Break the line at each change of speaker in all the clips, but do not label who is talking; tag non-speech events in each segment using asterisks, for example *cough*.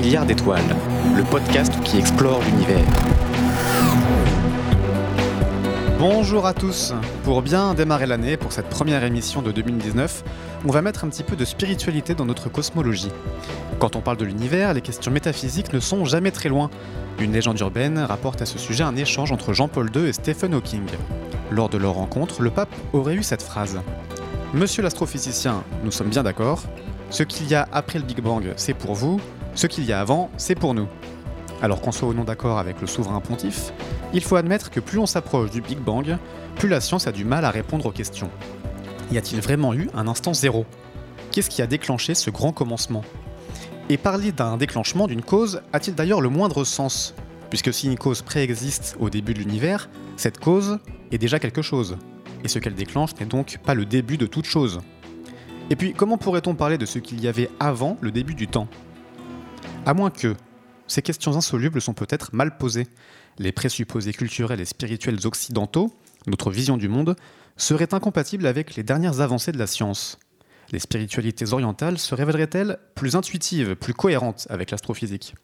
présente 300 milliards d'étoiles, le podcast qui explore l'univers.
Bonjour à tous Pour bien démarrer l'année, pour cette première émission de 2019, on va mettre un petit peu de spiritualité dans notre cosmologie. Quand on parle de l'univers, les questions métaphysiques ne sont jamais très loin. Une légende urbaine rapporte à ce sujet un échange entre Jean-Paul II et Stephen Hawking. Lors de leur rencontre, le pape aurait eu cette phrase Monsieur l'astrophysicien, nous sommes bien d'accord. Ce qu'il y a après le Big Bang, c'est pour vous. Ce qu'il y a avant, c'est pour nous. Alors qu'on soit ou non d'accord avec le souverain pontife, il faut admettre que plus on s'approche du Big Bang, plus la science a du mal à répondre aux questions. Y a-t-il vraiment eu un instant zéro? Qu'est-ce qui a déclenché ce grand commencement? Et parler d'un déclenchement d'une cause a-t-il d'ailleurs le moindre sens? Puisque si une cause préexiste au début de l'univers, cette cause est déjà quelque chose et ce qu'elle déclenche n'est donc pas le début de toute chose. Et puis, comment pourrait-on parler de ce qu'il y avait avant le début du temps? À moins que ces questions insolubles sont peut-être mal posées. Les présupposés culturels et spirituels occidentaux, notre vision du monde, seraient incompatibles avec les dernières avancées de la science. Les spiritualités orientales se révéleraient-elles plus intuitives, plus cohérentes avec l'astrophysique?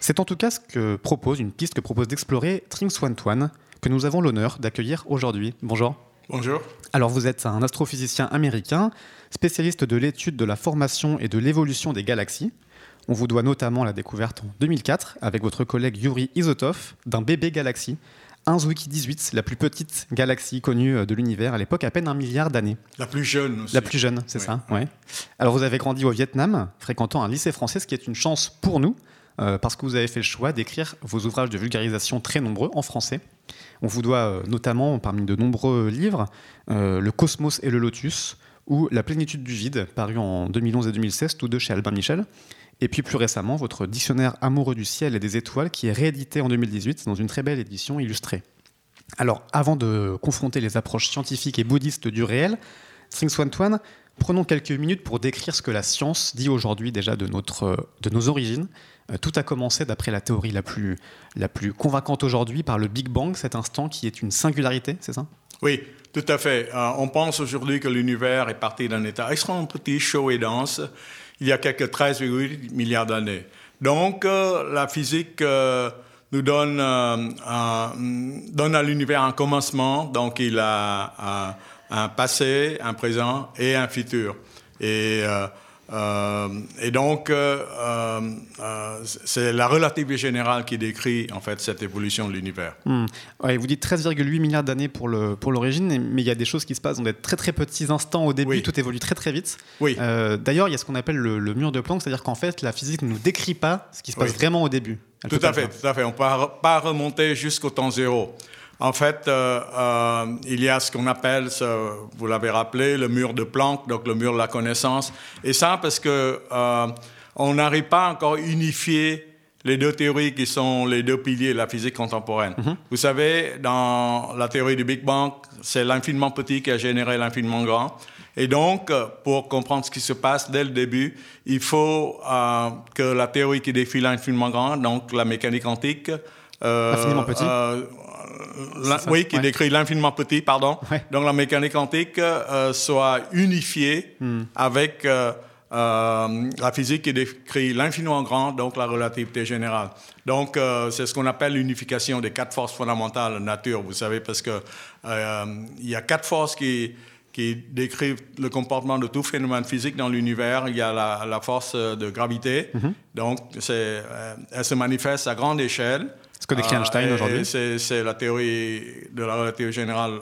C'est en tout cas ce que propose une piste que propose d'explorer Tring Swan Twan, que nous avons l'honneur d'accueillir aujourd'hui. Bonjour.
Bonjour.
Alors vous êtes un astrophysicien américain, spécialiste de l'étude de la formation et de l'évolution des galaxies. On vous doit notamment la découverte en 2004 avec votre collègue Yuri Isotov d'un bébé galaxie, 1Zwicky 18, la plus petite galaxie connue de l'univers à l'époque, à peine un milliard d'années.
La plus jeune aussi.
La plus jeune, c'est ça, ouais. Alors vous avez grandi au Vietnam, fréquentant un lycée français, ce qui est une chance pour nous, euh, parce que vous avez fait le choix d'écrire vos ouvrages de vulgarisation très nombreux en français. On vous doit euh, notamment, parmi de nombreux livres, euh, Le Cosmos et le Lotus ou La plénitude du vide, paru en 2011 et 2016, tous deux chez Albin Michel. Et puis plus récemment, votre dictionnaire amoureux du ciel et des étoiles, qui est réédité en 2018 dans une très belle édition illustrée. Alors, avant de confronter les approches scientifiques et bouddhistes du réel, Sing Swan Tuan, prenons quelques minutes pour décrire ce que la science dit aujourd'hui déjà de, notre, de nos origines euh, tout a commencé, d'après la théorie la plus, la plus convaincante aujourd'hui, par le Big Bang, cet instant qui est une singularité, c'est ça?
Oui, tout à fait. Euh, on pense aujourd'hui que l'univers est parti d'un état extrêmement petit, chaud et dense, il y a quelques 13,8 milliards d'années. Donc, euh, la physique nous donne, donne à l'univers un commencement, donc il a un passé, un présent et un futur. Et euh, et donc, euh, euh, c'est la relativité générale qui décrit en fait cette évolution de l'univers.
Hmm. vous dites 13,8 milliards d'années pour l'origine, pour mais il y a des choses qui se passent dans des très très petits instants au début, tout évolue très très vite.
Oui.
D'ailleurs, il y a ce qu'on appelle le, mur de Planck, c'est-à-dire qu'en fait, la physique ne nous décrit pas ce qui se passe vraiment au début.
tout à fait, tout à fait. On ne peut pas remonter jusqu'au temps zéro. En fait, euh, euh, il y a ce qu'on appelle, vous l'avez rappelé, le mur de Planck, donc le mur de la connaissance. Et ça parce que euh, on n'arrive pas encore à unifier les deux théories qui sont les deux piliers de la physique contemporaine. Mhm. Vous savez, dans la théorie du Big Bang, c'est l'infiniment petit qui a généré l'infiniment grand. Et donc, pour comprendre ce qui se passe dès le début, il faut que la théorie qui défie l'infiniment grand, donc la mécanique quantique,
infiniment petit
oui, qui décrit l'infiniment petit, pardon. Donc la mécanique quantique euh, soit unifiée hmm. avec euh, euh, la physique qui décrit l'infiniment grand, donc la relativité générale. Donc c'est ce qu'on appelle l'unification des quatre forces fondamentales de nature, vous savez, parce que il y a quatre forces qui qui décrivent le comportement de tout phénomène physique dans l'univers. Il y a la, force de gravité, mm-hmm. donc elle se manifeste à grande échelle.
Ce que décrit Einstein aujourd'hui?
C'est la théorie de la relativité générale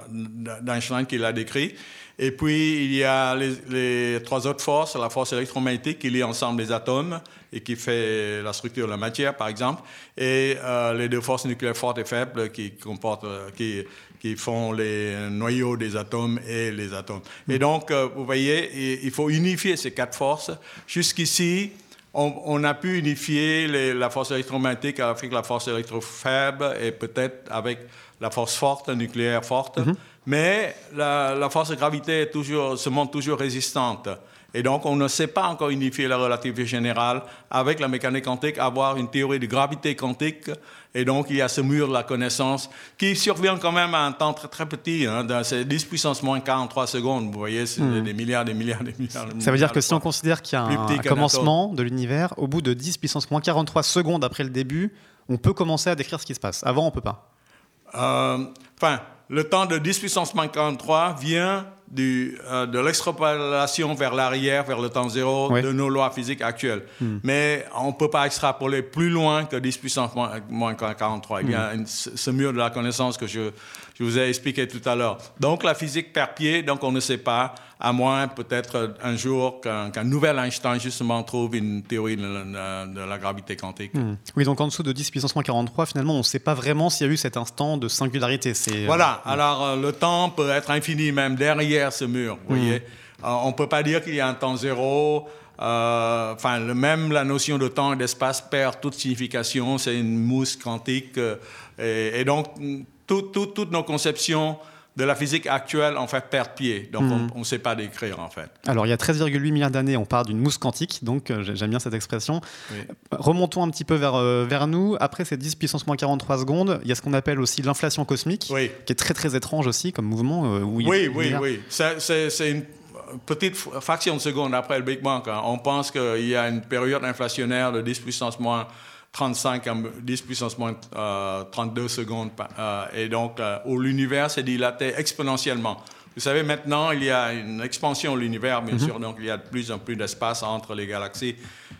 d'Einstein qui l'a décrit. Et puis, il y a les, trois autres forces, la force électromagnétique qui lie ensemble les atomes et qui fait la structure de la matière, par exemple, et euh, les deux forces nucléaires fortes et faibles qui, comportent, euh, qui, qui font les noyaux des atomes et les atomes. Et donc, euh, vous voyez, il faut unifier ces quatre forces. Jusqu'ici, on, a pu unifier la force électromagnétique avec la force électrofaible et peut-être avec la force forte, nucléaire forte, mais la, la force de gravité est toujours, se montre toujours résistante. Et donc, on ne sait pas encore unifier la relativité générale avec la mécanique quantique, avoir une théorie de gravité quantique. Et donc, il y a ce mur de la connaissance qui survient quand même à un temps très, très petit. Hein, c'est 10 puissance moins 43 secondes. Vous voyez, c'est des milliards, des milliards, des milliards.
Ça veut dire que si on considère qu'il y a un, commencement de l'univers, au bout de 10 puissance moins 43 secondes après le début, on peut commencer à décrire ce qui se passe. Avant, on peut pas.
Enfin, le temps de 10 puissance moins 43 vient du, euh, de l'extrapolation vers l'arrière, vers le temps zéro de nos lois physiques actuelles. Hmm. Mais on ne peut pas extrapoler plus loin que 10 puissance moins, 43. Il y a hmm. ce mur de la connaissance que je, je vous ai expliqué tout à l'heure. Donc la physique perd pied, donc on ne sait pas, à moins peut-être un jour qu'un nouvel Einstein justement trouve une théorie de, la gravité quantique. Hmm.
Oui, donc en dessous de 10 puissance moins 43, finalement, on ne sait pas vraiment s'il y a eu cet instant de singularité.
Euh, voilà, alors euh, le temps peut être infini même derrière ce mur, vous hmm. voyez. Euh, on ne peut pas dire qu'il y a un temps zéro. enfin, même la notion de temps et d'espace perd toute signification. C'est une mousse quantique. et, donc, toutes nos conceptions de la physique actuelle en fait perdent pied. Donc on ne sait pas décrire en fait.
Alors il y a 13,8 milliards d'années, on part d'une mousse quantique, donc euh, j'aime bien cette expression. Remontons un petit peu vers, euh, vers nous. Après ces 10 puissance moins 43 secondes, il y a ce qu'on appelle aussi l'inflation cosmique, qui est très très étrange aussi comme mouvement.
Euh, oui, oui, oui. C'est une petite fraction de seconde après le Big Bang. Hein. On pense qu'il y a une période inflationnaire de 10 puissance moins 35 à 10 puissance moins 32 euh, secondes. Euh, et donc, euh, où l'univers s'est dilaté exponentiellement. Vous savez, maintenant, il y a une expansion de l'univers, bien mhm. sûr, donc il y a de plus en plus d'espace entre les galaxies.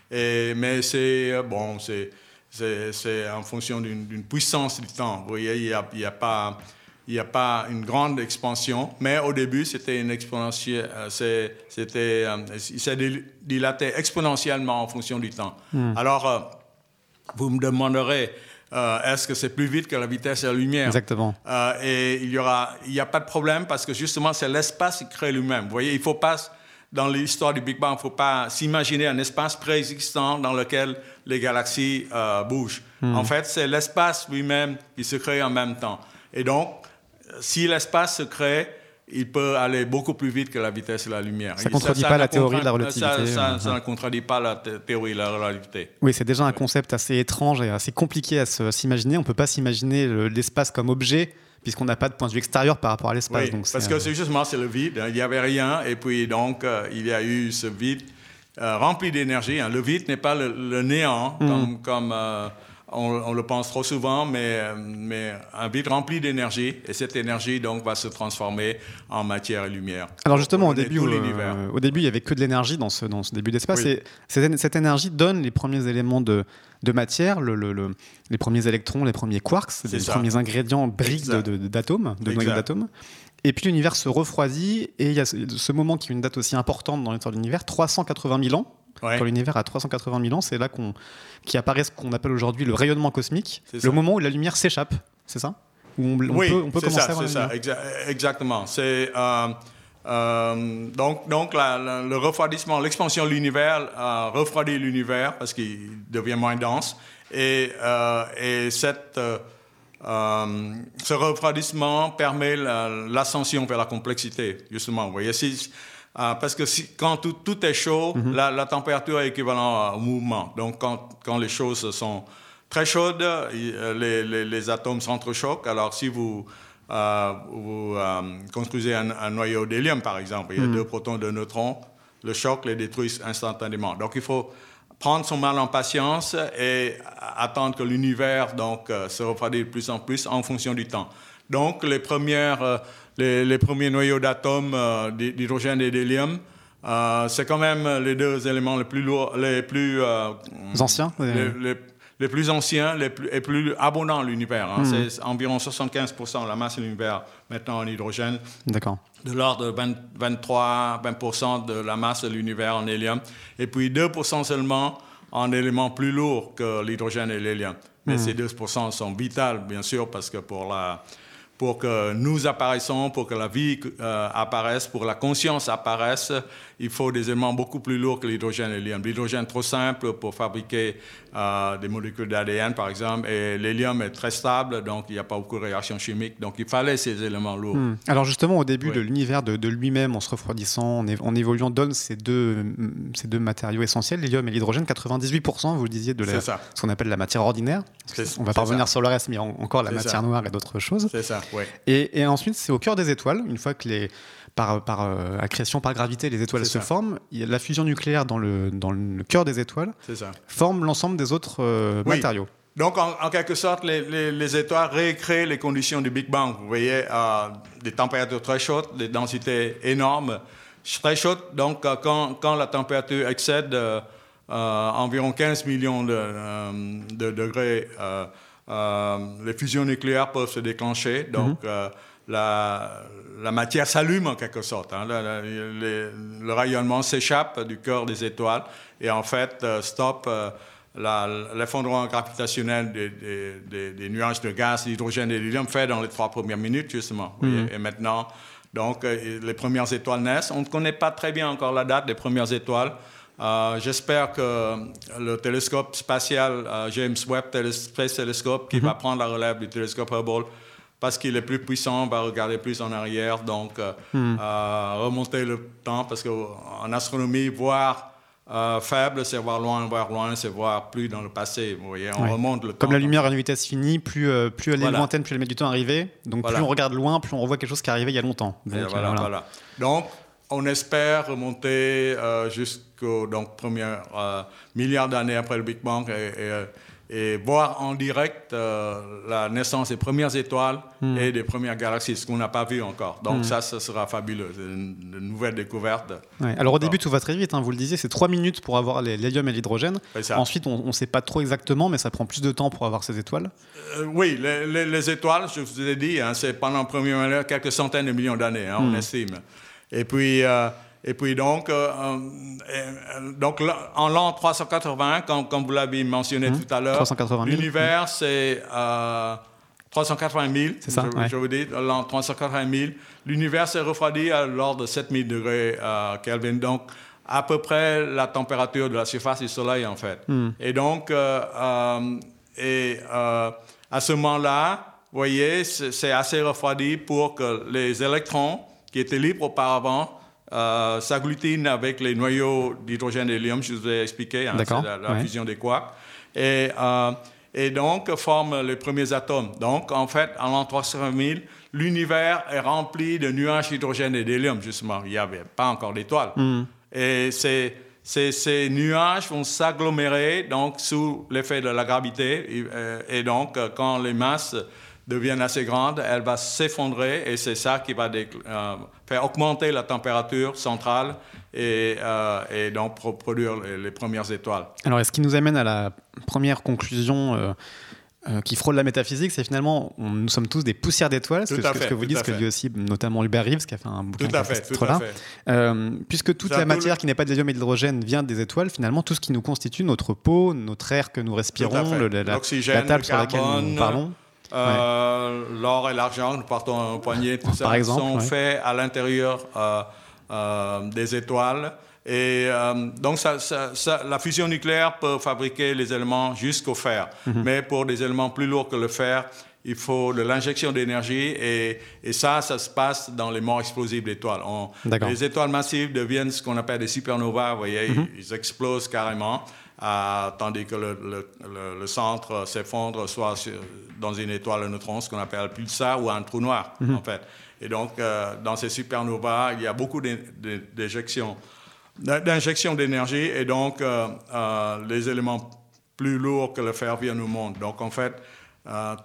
Et, mais c'est, bon, c'est, c'est, en fonction d'une, puissance du temps. Vous voyez, il n'y a, il a pas il n'y a pas une grande expansion, mais au début, c'était une exponentielle, c'était, il s'est dilaté exponentiellement en fonction du temps. Hmm. Alors, vous me demanderez, euh, est-ce que c'est plus vite que la vitesse de la lumière?
Exactement.
Euh, et il y aura, il n'y a pas de problème parce que justement, c'est l'espace qui crée lui-même. Vous voyez, il faut pas, dans l'histoire du Big Bang, il ne faut pas s'imaginer un espace préexistant dans lequel les galaxies euh, bougent. Hmm. En fait, c'est l'espace lui-même qui se crée en même temps. Et donc, si l'espace se crée, il peut aller beaucoup plus vite que la vitesse de la lumière.
Ça ne contredit pas la théorie de la relativité.
Ça, ne contredit pas la théorie de la relativité.
Oui, c'est déjà un concept assez étrange et assez compliqué à s'imaginer. On ne peut pas s'imaginer l'espace comme objet puisqu'on n'a pas de point de vue extérieur par rapport à l'espace.
Oui, parce que c'est justement c'est le vide. Hein. Il n'y avait rien et puis donc euh, il y a eu ce vide euh, rempli d'énergie. Hein. Le vide n'est pas le, néant hmm. comme, comme euh, on, le pense trop souvent, mais, mais un vide rempli d'énergie, et cette énergie donc va se transformer en matière et lumière.
Alors justement, au début, euh, au début, il y avait que de l'énergie dans ce, dans ce début d'espace, et cette, énergie donne les premiers éléments de, de matière, le, les premiers électrons, les premiers quarks, les premiers ingrédients briques d'atomes, de, de noyaux d'atomes. Et puis l'univers se refroidit, et il y a ce moment qui est une date aussi importante dans l'histoire de l'univers, 380 000 ans, quand l'univers a 380 000 ans, c'est là qu'on, qu'apparaît ce qu'on appelle aujourd'hui le rayonnement cosmique, le moment où la lumière s'échappe, c'est ça?
On, oui, peut, on peut commencer ça, c'est ça, exactement. C'est, euh, euh, donc, donc le refroidissement, l'expansion de l'univers a refroidi l'univers parce qu'il devient moins dense. Et, euh, et cette, ce refroidissement permet l'ascension vers la complexité, justement. Vous voyez, si, parce que quand tout, est chaud, mhm. la, température est équivalente au mouvement. Donc, quand, les choses sont très chaudes, les, les, atomes s'entrechoquent. Alors, si vous, euh, euh, construisez un, noyau d'hélium, par exemple, il y a mhm. deux protons, deux neutrons, le choc les détruit instantanément. Donc, il faut prendre son mal en patience et attendre que l'univers donc euh, se refroidisse de plus en plus en fonction du temps. Donc, les premières les, premiers noyaux d'atomes euh, d'hydrogène et d'hélium. Euh, c'est quand même les deux éléments les plus lourds, les plus
euh, anciens,
les, plus anciens, les plus, et plus abondants de l'univers. Hein. Hmm. C'est environ 75% de la masse de l'univers maintenant en hydrogène.
D'accord.
De l'ordre de 23-20% de la masse de l'univers en hélium. Et puis 2% seulement en éléments plus lourds que l'hydrogène et l'hélium. Mais hmm. ces 2% sont vitaux, bien sûr, parce que pour la, pour que nous apparaissons, pour que la vie euh, apparaisse, pour que la conscience apparaisse, il faut des éléments beaucoup plus lourds que l'hydrogène et l'hélium. L'hydrogène est trop simple pour fabriquer euh, des molécules d'ADN, par exemple, et l'hélium est très stable, donc il n'y a pas beaucoup de réactions chimiques. Donc il fallait ces éléments lourds. Hmm.
Alors justement, au début de l'univers de, lui-même, en se refroidissant, en, évoluant, donne ces deux, ces deux matériaux essentiels, l'hélium et l'hydrogène, 98%, vous le disiez, de ce qu'on appelle la matière ordinaire. On va pas revenir sur le reste, mais encore la matière noire et d'autres choses.
C'est ça,
Et, ensuite, c'est au cœur des étoiles, une fois que les, par, par euh, accrétion, par gravité, les étoiles se forment, la fusion nucléaire dans le, dans le cœur des étoiles forme l'ensemble des autres euh, matériaux.
Donc, en, quelque sorte, les, les, étoiles récréent les conditions du Big Bang. Vous voyez, euh, des températures très chaudes, des densités énormes, très chaudes. Donc, quand, quand la température excède environ 15 millions de, de degrés, euh, les fusions nucléaires peuvent se déclencher. Donc, mhm. euh, la, la, matière s'allume en quelque sorte. Hein. Le, rayonnement s'échappe du cœur des étoiles et en fait euh, stoppe l'effondrement gravitationnel des, des, nuages de gaz, d'hydrogène et d'hélium fait dans les trois premières minutes justement. Mhm. Et maintenant, donc, les premières étoiles naissent. On ne connaît pas très bien encore la date des premières étoiles. Euh, j'espère que le télescope spatial euh, James Webb Space Telescope, qui va mhm. prendre la relève du télescope Hubble, parce qu'il est plus puissant, va regarder plus en arrière, donc euh, mhm. remonter le temps, parce qu'en astronomie, voir faible, c'est voir loin, voir loin, c'est voir plus dans le passé. Vous voyez, on remonte le
temps. Comme la lumière à une vitesse finie, plus, plus elle est lointaine, plus elle met du temps à arriver. Donc plus on regarde loin, plus on revoit quelque chose qui est arrivé il y a longtemps.
voilà, voilà. Donc, on espère remonter euh, jusqu'au donc, premier euh, milliard d'années après le Big Bang et, voir en direct euh, la naissance des premières étoiles hmm. et des premières galaxies, ce qu'on n'a pas vu encore. Donc hmm. ça, ce sera fabuleux, une, une nouvelle découverte.
Alors au début, tout va très vite, hein, vous le disiez, c'est trois minutes pour avoir l'hélium et l'hydrogène. Ensuite, on ne sait pas trop exactement, mais ça prend plus de temps pour avoir ces étoiles.
oui, les, étoiles, je vous ai dit, hein, c'est pendant le premier milliard, quelques centaines de millions d'années, hein, on hmm. estime. Et puis, euh, et puis donc, euh, euh, donc en l'an 380, comme, comme vous l'avez mentionné mmh. tout à l'heure, l'univers c'est 380 000. C'est ça. Je, je vous dis, l'an 380 000. L'univers s'est refroidi à l'ordre de 7000 degrés Kelvin. Donc, à peu près la température de la surface du Soleil, en fait. Mmh. Et donc, et, à ce moment-là, vous voyez, c'est assez refroidi pour que les électrons qui était libre auparavant, euh, s'agglutine avec les noyaux d'hydrogène et d'hélium, je vous ai expliqué, hein, c'est la, fusion des quarks, et, euh, et donc forme les premiers atomes. Donc, en fait, en l'an 300 000, l'univers est rempli de nuages d'hydrogène et d'hélium, justement. Il n'y avait pas encore d'étoiles. Hmm. Et ces, ces, nuages vont s'agglomérer donc, sous l'effet de la gravité. Et, euh, et donc, quand les masses devienne assez grande, elle va s'effondrer et c'est ça qui va euh, faire augmenter la température centrale et, euh, donc produire les, premières étoiles.
Alors, est-ce qui nous amène à la première conclusion euh, qui frôle la métaphysique, c'est finalement, nous sommes tous des poussières d'étoiles, c'est ce, que vous dites, ce que dit aussi notamment Hubert Reeves, qui a fait un bouquin
tout à fait, tout à
fait. puisque toute la matière qui n'est pas de l'hélium et de l'hydrogène vient des étoiles, finalement, tout ce qui nous constitue, notre peau, notre air que nous respirons, la, la, table sur laquelle nous parlons,
euh, l'or et l'argent, nous partons un poignet, tout ça, sont faits à l'intérieur euh, euh, des étoiles. Et donc, ça, la fusion nucléaire peut fabriquer les éléments jusqu'au fer. Mhm. Mais pour des éléments plus lourds que le fer, il faut de l'injection d'énergie et, et, ça, ça se passe dans les morts explosives d'étoiles. Les étoiles massives deviennent ce qu'on appelle des supernovas, vous voyez, mhm. ils, explosent carrément. Euh, tandis que le, le, centre s'effondre soit dans une étoile à neutrons, ce qu'on appelle pulsar ou un trou noir, mhm. en fait. Et donc, euh, dans ces supernovas, il y a beaucoup d'injections d'injection d'énergie et donc euh, les éléments plus lourds que le fer viennent au monde. Donc, en fait,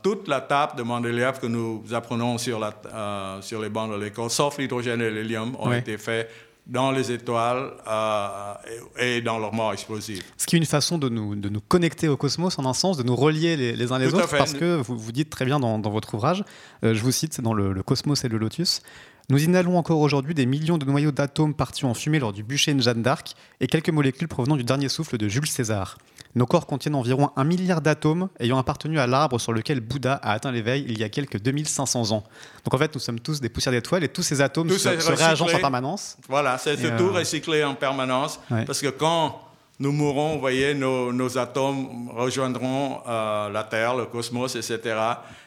toute la table de Mendeleev que nous apprenons sur, la, sur les bancs de l'école, sauf l'hydrogène et l'hélium, ont été faits dans les étoiles euh, et, dans leur mort explosive.
Ce qui est une façon de nous, de nous connecter au cosmos, en un sens, de nous relier les, uns les autres, parce que vous, vous dites très bien dans, votre ouvrage, euh, je vous cite, c'est dans le, Cosmos et le Lotus, Nous inhalons encore aujourd'hui des millions de noyaux d'atomes partis en fumée lors du bûcher de Jeanne d'Arc et quelques molécules provenant du dernier souffle de Jules César. Nos corps contiennent environ un milliard d'atomes ayant appartenu à l'arbre sur lequel Bouddha a atteint l'éveil il y a quelques 2500 ans. Donc en fait, nous sommes tous des poussières d'étoiles et tous ces atomes se, se réagencent en permanence.
Voilà, c'est tout
euh,
recyclé en permanence.
Ouais.
Parce que quand nous mourrons, vous voyez, nos, nos atomes rejoindront euh, la Terre, le cosmos, etc.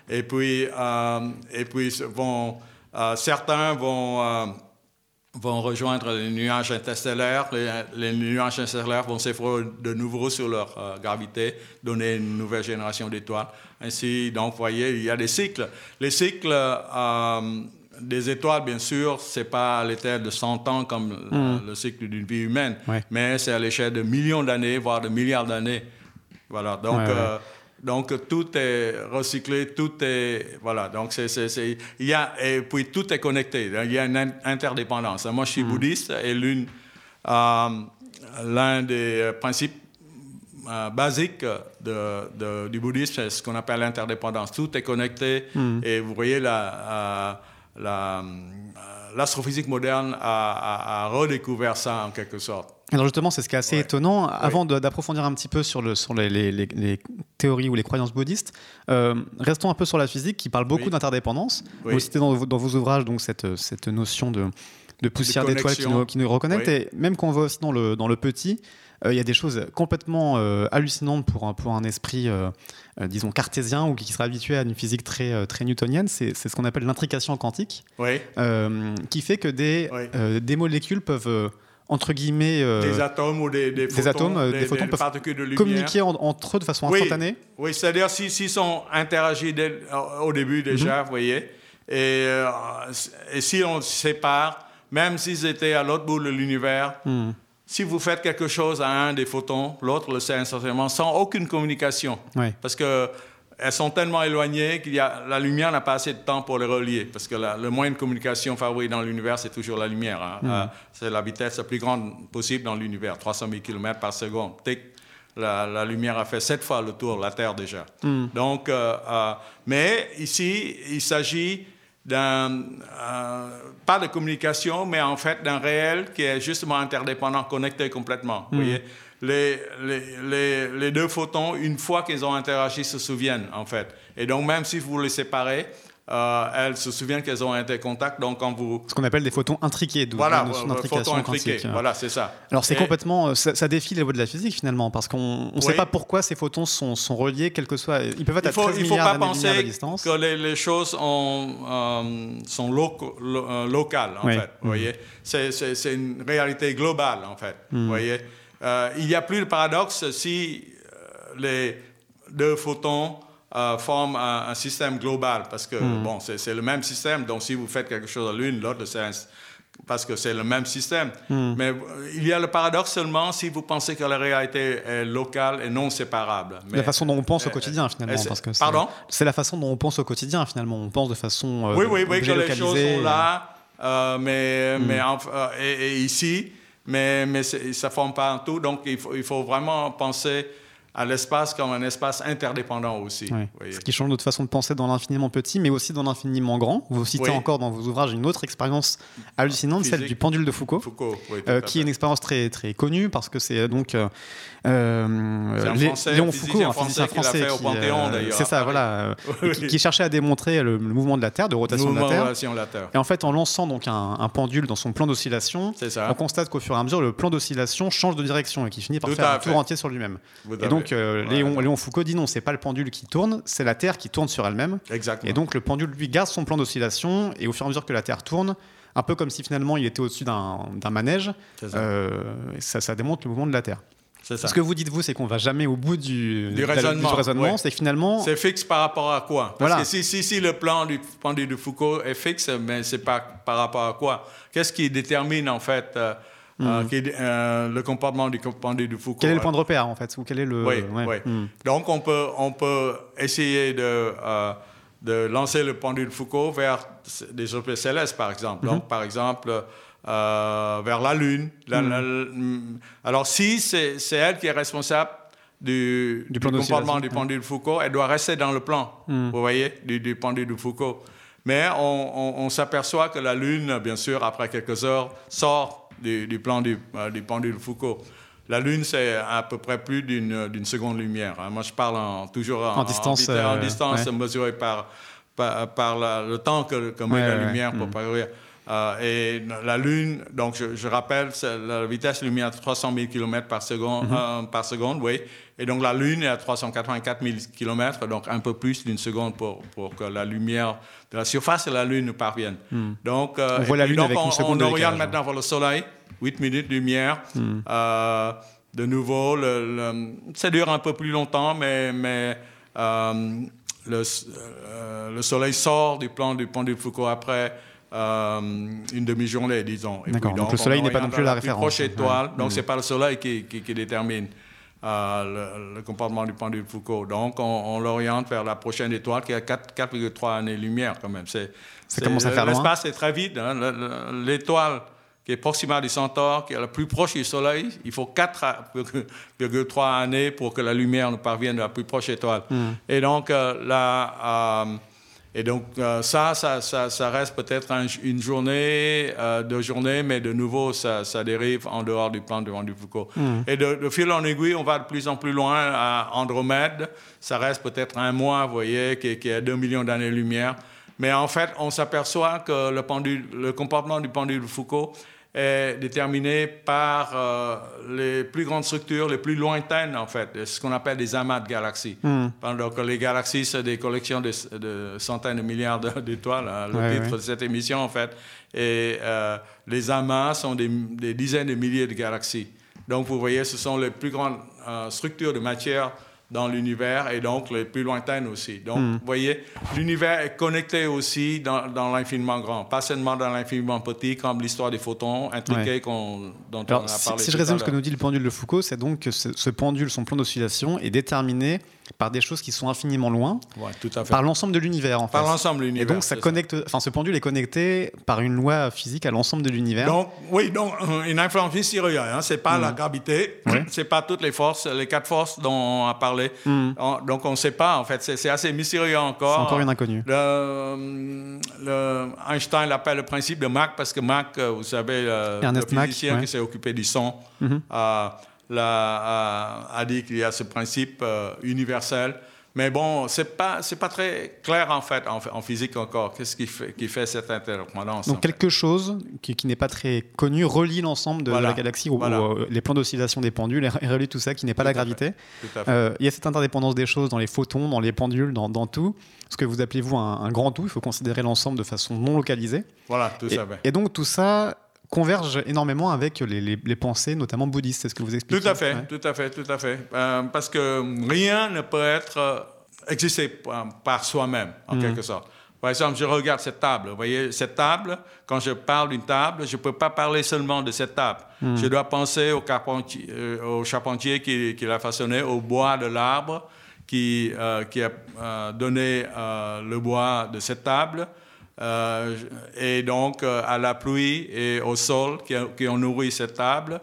Et puis, euh, et puis vont, euh, certains vont, euh, vont rejoindre les nuages interstellaires. Les, les nuages interstellaires vont s'effondrer de nouveau sur leur euh, gravité, donner une nouvelle génération d'étoiles. Ainsi, donc, vous voyez, il y a des cycles. Les cycles des étoiles, bien sûr, c'est pas à l'échelle de 100 ans comme euh, le cycle d'une vie humaine,
Ouais.
mais c'est à l'échelle de millions d'années, voire de milliards d'années. Voilà, donc,
Ouais, ouais.
euh, donc tout est recyclé, tout est. Voilà, donc c'est. il y a, et puis tout est connecté, il y a une in- interdépendance. Moi, je
Hmm.
suis bouddhiste et l'une, euh, l'un des principes euh, basiques de- de- du bouddhisme, c'est ce qu'on appelle l'interdépendance. Tout est connecté
Hmm.
et vous voyez la. Euh, la, L'astrophysique moderne a, a- a redécouvert ça en quelque sorte.
Alors justement, c'est ce qui est assez
Ouais.
étonnant. Avant d'approfondir un petit peu sur, le, sur les, les- les- les théories ou les croyances bouddhistes, euh, restons un peu sur la physique qui parle beaucoup
Oui.
d'interdépendance.
Oui.
Vous citez dans, vos- dans vos ouvrages donc cette, cette notion de, de poussière d'étoiles qui nous, qui nous reconnecte.
Oui.
Et même quand on va aussi dans le, dans le petit, il y a des choses complètement euh, hallucinantes pour un, pour un esprit, euh, euh, disons, cartésien ou qui serait habitué à une physique très, euh, très newtonienne. C'est ce qu'on appelle l'intrication quantique,
Oui.
euh, qui fait que des,
Oui.
euh, des molécules peuvent, euh, entre guillemets, euh,
des atomes ou des, des photons,
atomes, euh, des photons peuvent
particules de lumière.
communiquer en- entre eux de façon
Oui.
instantanée.
Oui, c'est-à-dire s'ils s'ils sont interagis dès- au début déjà,
Mhm.
vous voyez, et, euh, et si on se sépare, même s'ils étaient à l'autre bout de l'univers,
Hmm.
Si vous faites quelque chose à un des photons, l'autre le sait instantanément, sans aucune communication. Parce que elles sont tellement éloignées que la lumière n'a pas assez de temps pour les relier. Parce que la- le moyen de communication favori dans l'univers, c'est toujours la lumière. hein. Euh, c'est la vitesse la plus grande possible dans l'univers, 300 000 km par seconde. La, la lumière a fait sept fois le tour de la Terre déjà. Donc, euh, euh, mais ici, il s'agit d'un, pas de communication, mais en fait d'un réel qui est justement interdépendant, connecté complètement. Vous voyez les, les, les, les deux photons, une fois qu'ils ont interagi, se souviennent, en fait. Et donc, même si vous les séparez, euh, elles se souviennent qu'elles ont été contact. Donc, quand vous...
Ce qu'on appelle des photons intriqués,
Voilà, euh, photons intriqués.
quantique.
Voilà, c'est ça.
Alors c'est
Et-
complètement, euh, ça, ça défie les lois de la physique finalement, parce qu'on ne sait pas pourquoi ces photons sont, sont reliés, quel que soit, ils peuvent être
Il
à
faut,
13
il faut
milliards
pas
de
penser
distance.
que les, les choses ont, euh, sont loco- lo- locales, en
Oui.
fait. Vous voyez c'est, une réalité globale, en fait. Vous voyez Euh, il n'y a plus de paradoxe si les deux photons euh, forment un, un système global, parce que,
Hmm.
bon, c'est, le même système, donc si vous faites quelque chose à l'une, l'autre, c'est parce que c'est le même système.
Hmm.
Mais euh, il y a le paradoxe seulement si vous pensez que la réalité est locale et non séparable. Mais,
la façon dont on pense au
euh,
quotidien
euh,
finalement, parce que
Pardon?
c'est la façon dont on pense au quotidien finalement. On pense de façon euh,
Oui, oui, oui, que les choses sont là, euh, mais,
Hmm.
mais et, et ici, mais, mais ça ne forme pas un tout. Donc, il faut, il faut vraiment penser à l'espace comme un espace interdépendant aussi.
Ce qui change notre façon de penser dans l'infiniment petit, mais aussi dans l'infiniment grand. Vous citez
Oui.
encore dans vos ouvrages une autre expérience hallucinante, celle du pendule de Foucault.
Foucault, oui, tout
euh, qui est une expérience très, très connue parce que c'est euh, donc euh, euh,
Français,
Léon Foucault, un physicien
français qui
qui, c'est ça, voilà, *laughs* qui, qui cherchait à démontrer le, le mouvement de la Terre, de rotation de la Terre.
relation de la Terre.
Et en fait, en lançant donc un, un pendule dans son plan d'oscillation, on constate qu'au fur et à mesure, le plan d'oscillation change de direction et qu'il finit par
Tout
faire un
fait.
tour entier sur lui-même. Et
avez-
donc, euh,
Ouais,
Léon,
ouais.
Léon Foucault dit non, c'est pas le pendule qui tourne, c'est la Terre qui tourne sur elle-même.
Exactement.
Et donc, le pendule, lui, garde son plan d'oscillation et au fur et à mesure que la Terre tourne, un peu comme si finalement il était au-dessus d'un manège,
ça.
euh, ça, ça démontre le mouvement de la Terre.
c'est ça.
Ce que vous dites, vous, c'est qu'on va jamais au bout du,
raisonnement,
raisonnement,
ouais.
c'est finalement,
C'est fixe par rapport à quoi? Parce
Voilà.
que si, si, si le plan du pendule de Foucault est fixe, mais c'est pas par rapport à quoi? Qu'est-ce qui détermine en fait euh, euh, qui- euh, le comportement du pendule de Foucault
Hmm. quel est le point de repère en fait ou quel est le
Oui,
ouais.
oui.
Hmm.
Donc on peut, on peut essayer de, euh, de lancer le pendule de Foucault vers des objets célestes, par exemple.
Mhm.
Donc, par exemple, euh, vers la Lune. La-
Mhm.
la- mm, alors, si c'est elle qui est responsable du,
Du
comportement du pendule de Foucault, elle doit rester dans le plan,
Mhm.
vous voyez, du, du pendule de Foucault. Mais on, s'aperçoit que la Lune, bien sûr, après quelques heures, sort du, plan du, du pendule Foucault. La Lune, c'est à peu près plus d'une seconde lumière. Hein. Moi, je parle en, toujours en,
distance,
en, distance mesurée par, par, le temps que, que met la lumière pour mm. parcourir. Euh, et la Lune, donc je, rappelle, la vitesse de lumière est 300 000 km par seconde, euh, par seconde, oui. Et donc la Lune est à 384 000 km, donc un peu plus d'une seconde pour, pour, que la lumière de la surface de la Lune nous parvienne.
Mm. Donc, euh, on voit la Lune avec une seconde
on, regarde maintenant vers le Soleil. 8 minutes de lumière. Hmm. Euh, de nouveau, le, ça dure un peu plus longtemps, mais, mais euh, le, euh, le, soleil sort du plan du pont du Foucault après une demi-journée, disons.
D'accord, donc, le soleil n'est pas non plus la, référence.
proche étoile, donc hmm. c'est pas le soleil qui, qui, détermine. Le, comportement du pendule Foucault. Donc, on, l'oriente vers la prochaine étoile qui a 4,3 années-lumière quand même. C'est,
ça commence à faire.
L'espace est très vide. Hein. L'étoile qui est Proxima du Centaure, qui est la plus proche du Soleil, il faut 4,3 années pour que la lumière nous parvienne à la plus proche étoile. Hmm. Et donc, euh, là, euh, et donc euh, ça, ça, ça, reste peut-être une journée, deux journées, mais de nouveau, ça, dérive en dehors du plan de du Foucault. Hmm. Et de, fil en aiguille, on va de plus en plus loin à Andromède. Ça reste peut-être un mois, vous voyez, qui, qui est à 2 millions d'années-lumière. Mais en fait, on s'aperçoit que le comportement du pendule de Foucault est déterminé par euh, les plus grandes structures, les plus lointaines, en fait, ce qu'on appelle des amas de galaxies. Hmm. Donc, les galaxies, c'est des collections de, centaines de milliards d'étoiles, hein, le titre de cette émission, en fait. Et euh, les amas sont des, dizaines de milliers de galaxies. Donc, vous voyez, ce sont les plus grandes euh, structures de matière dans l'univers et donc les plus lointaines aussi. Donc, hmm. vous voyez, l'univers est connecté aussi dans, dans l'infiniment grand, pas seulement dans l'infiniment petit, comme l'histoire des photons intriqués dont on a parlé.
Si, si je résume ce que nous dit le pendule de Foucault, c'est donc que ce pendule, son plan d'oscillation, est déterminé par des choses qui sont infiniment loin,
tout à fait.
par l'ensemble de l'univers en
fait. Par l'ensemble de l'univers.
Et donc ça connecte, enfin ce pendule est connecté par une loi physique à l'ensemble de l'univers.
Donc oui, donc euh, une influence mystérieuse. Hein, c'est pas la mm. gravité, *clears throat* c'est pas toutes les forces, les quatre forces dont on a parlé. Mm. donc on ne sait pas en fait. C'est assez mystérieux encore.
C'est encore une inconnue.
Le, le, Einstein l'appelle le principe de Mach parce que Mach, euh, vous savez, le physicien qui s'est occupé du son. Mm-hmm a, a, dit qu'il y a ce principe euh, universel. Mais bon, ce n'est pas, pas très clair en fait en, physique encore. Qu'est-ce qui fait, qui fait cette interdépendance
Donc quelque chose qui, qui n'est pas très connu relie l'ensemble de la galaxie ou, euh, les plans d'oscillation des pendules et relie tout ça qui n'est pas la gravité. Euh, il y a cette interdépendance des choses dans les photons, dans les pendules, dans, dans tout. Ce que vous appelez vous un, un grand tout, il faut considérer l'ensemble de façon non localisée.
Voilà, tout
ça.
Et
donc tout ça converge énormément avec les, pensées, notamment bouddhistes. C'est ce que vous expliquez
Tout à fait, tout à fait, tout à fait. Euh, parce que rien ne peut être euh, existé par, soi-même, en mm. quelque sorte. Par exemple, je regarde cette table. Vous voyez, cette table, quand je parle d'une table, je ne peux pas parler seulement de cette table. Mm. Je dois penser au, euh, au charpentier qui, l'a façonné, au bois de l'arbre qui, qui a donné le bois de cette table. Euh, et donc euh, à la pluie et au sol qui, ont nourri cette table,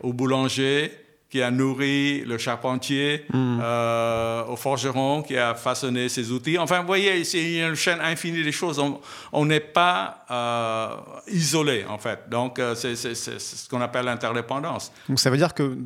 au boulanger qui a nourri le charpentier, hmm. euh, au forgeron qui a façonné ses outils. Enfin, vous voyez, il y a une chaîne infinie des choses. On n'est pas euh, isolé, en fait. Donc, euh, c'est ce qu'on appelle l'interdépendance.
Donc, ça veut dire que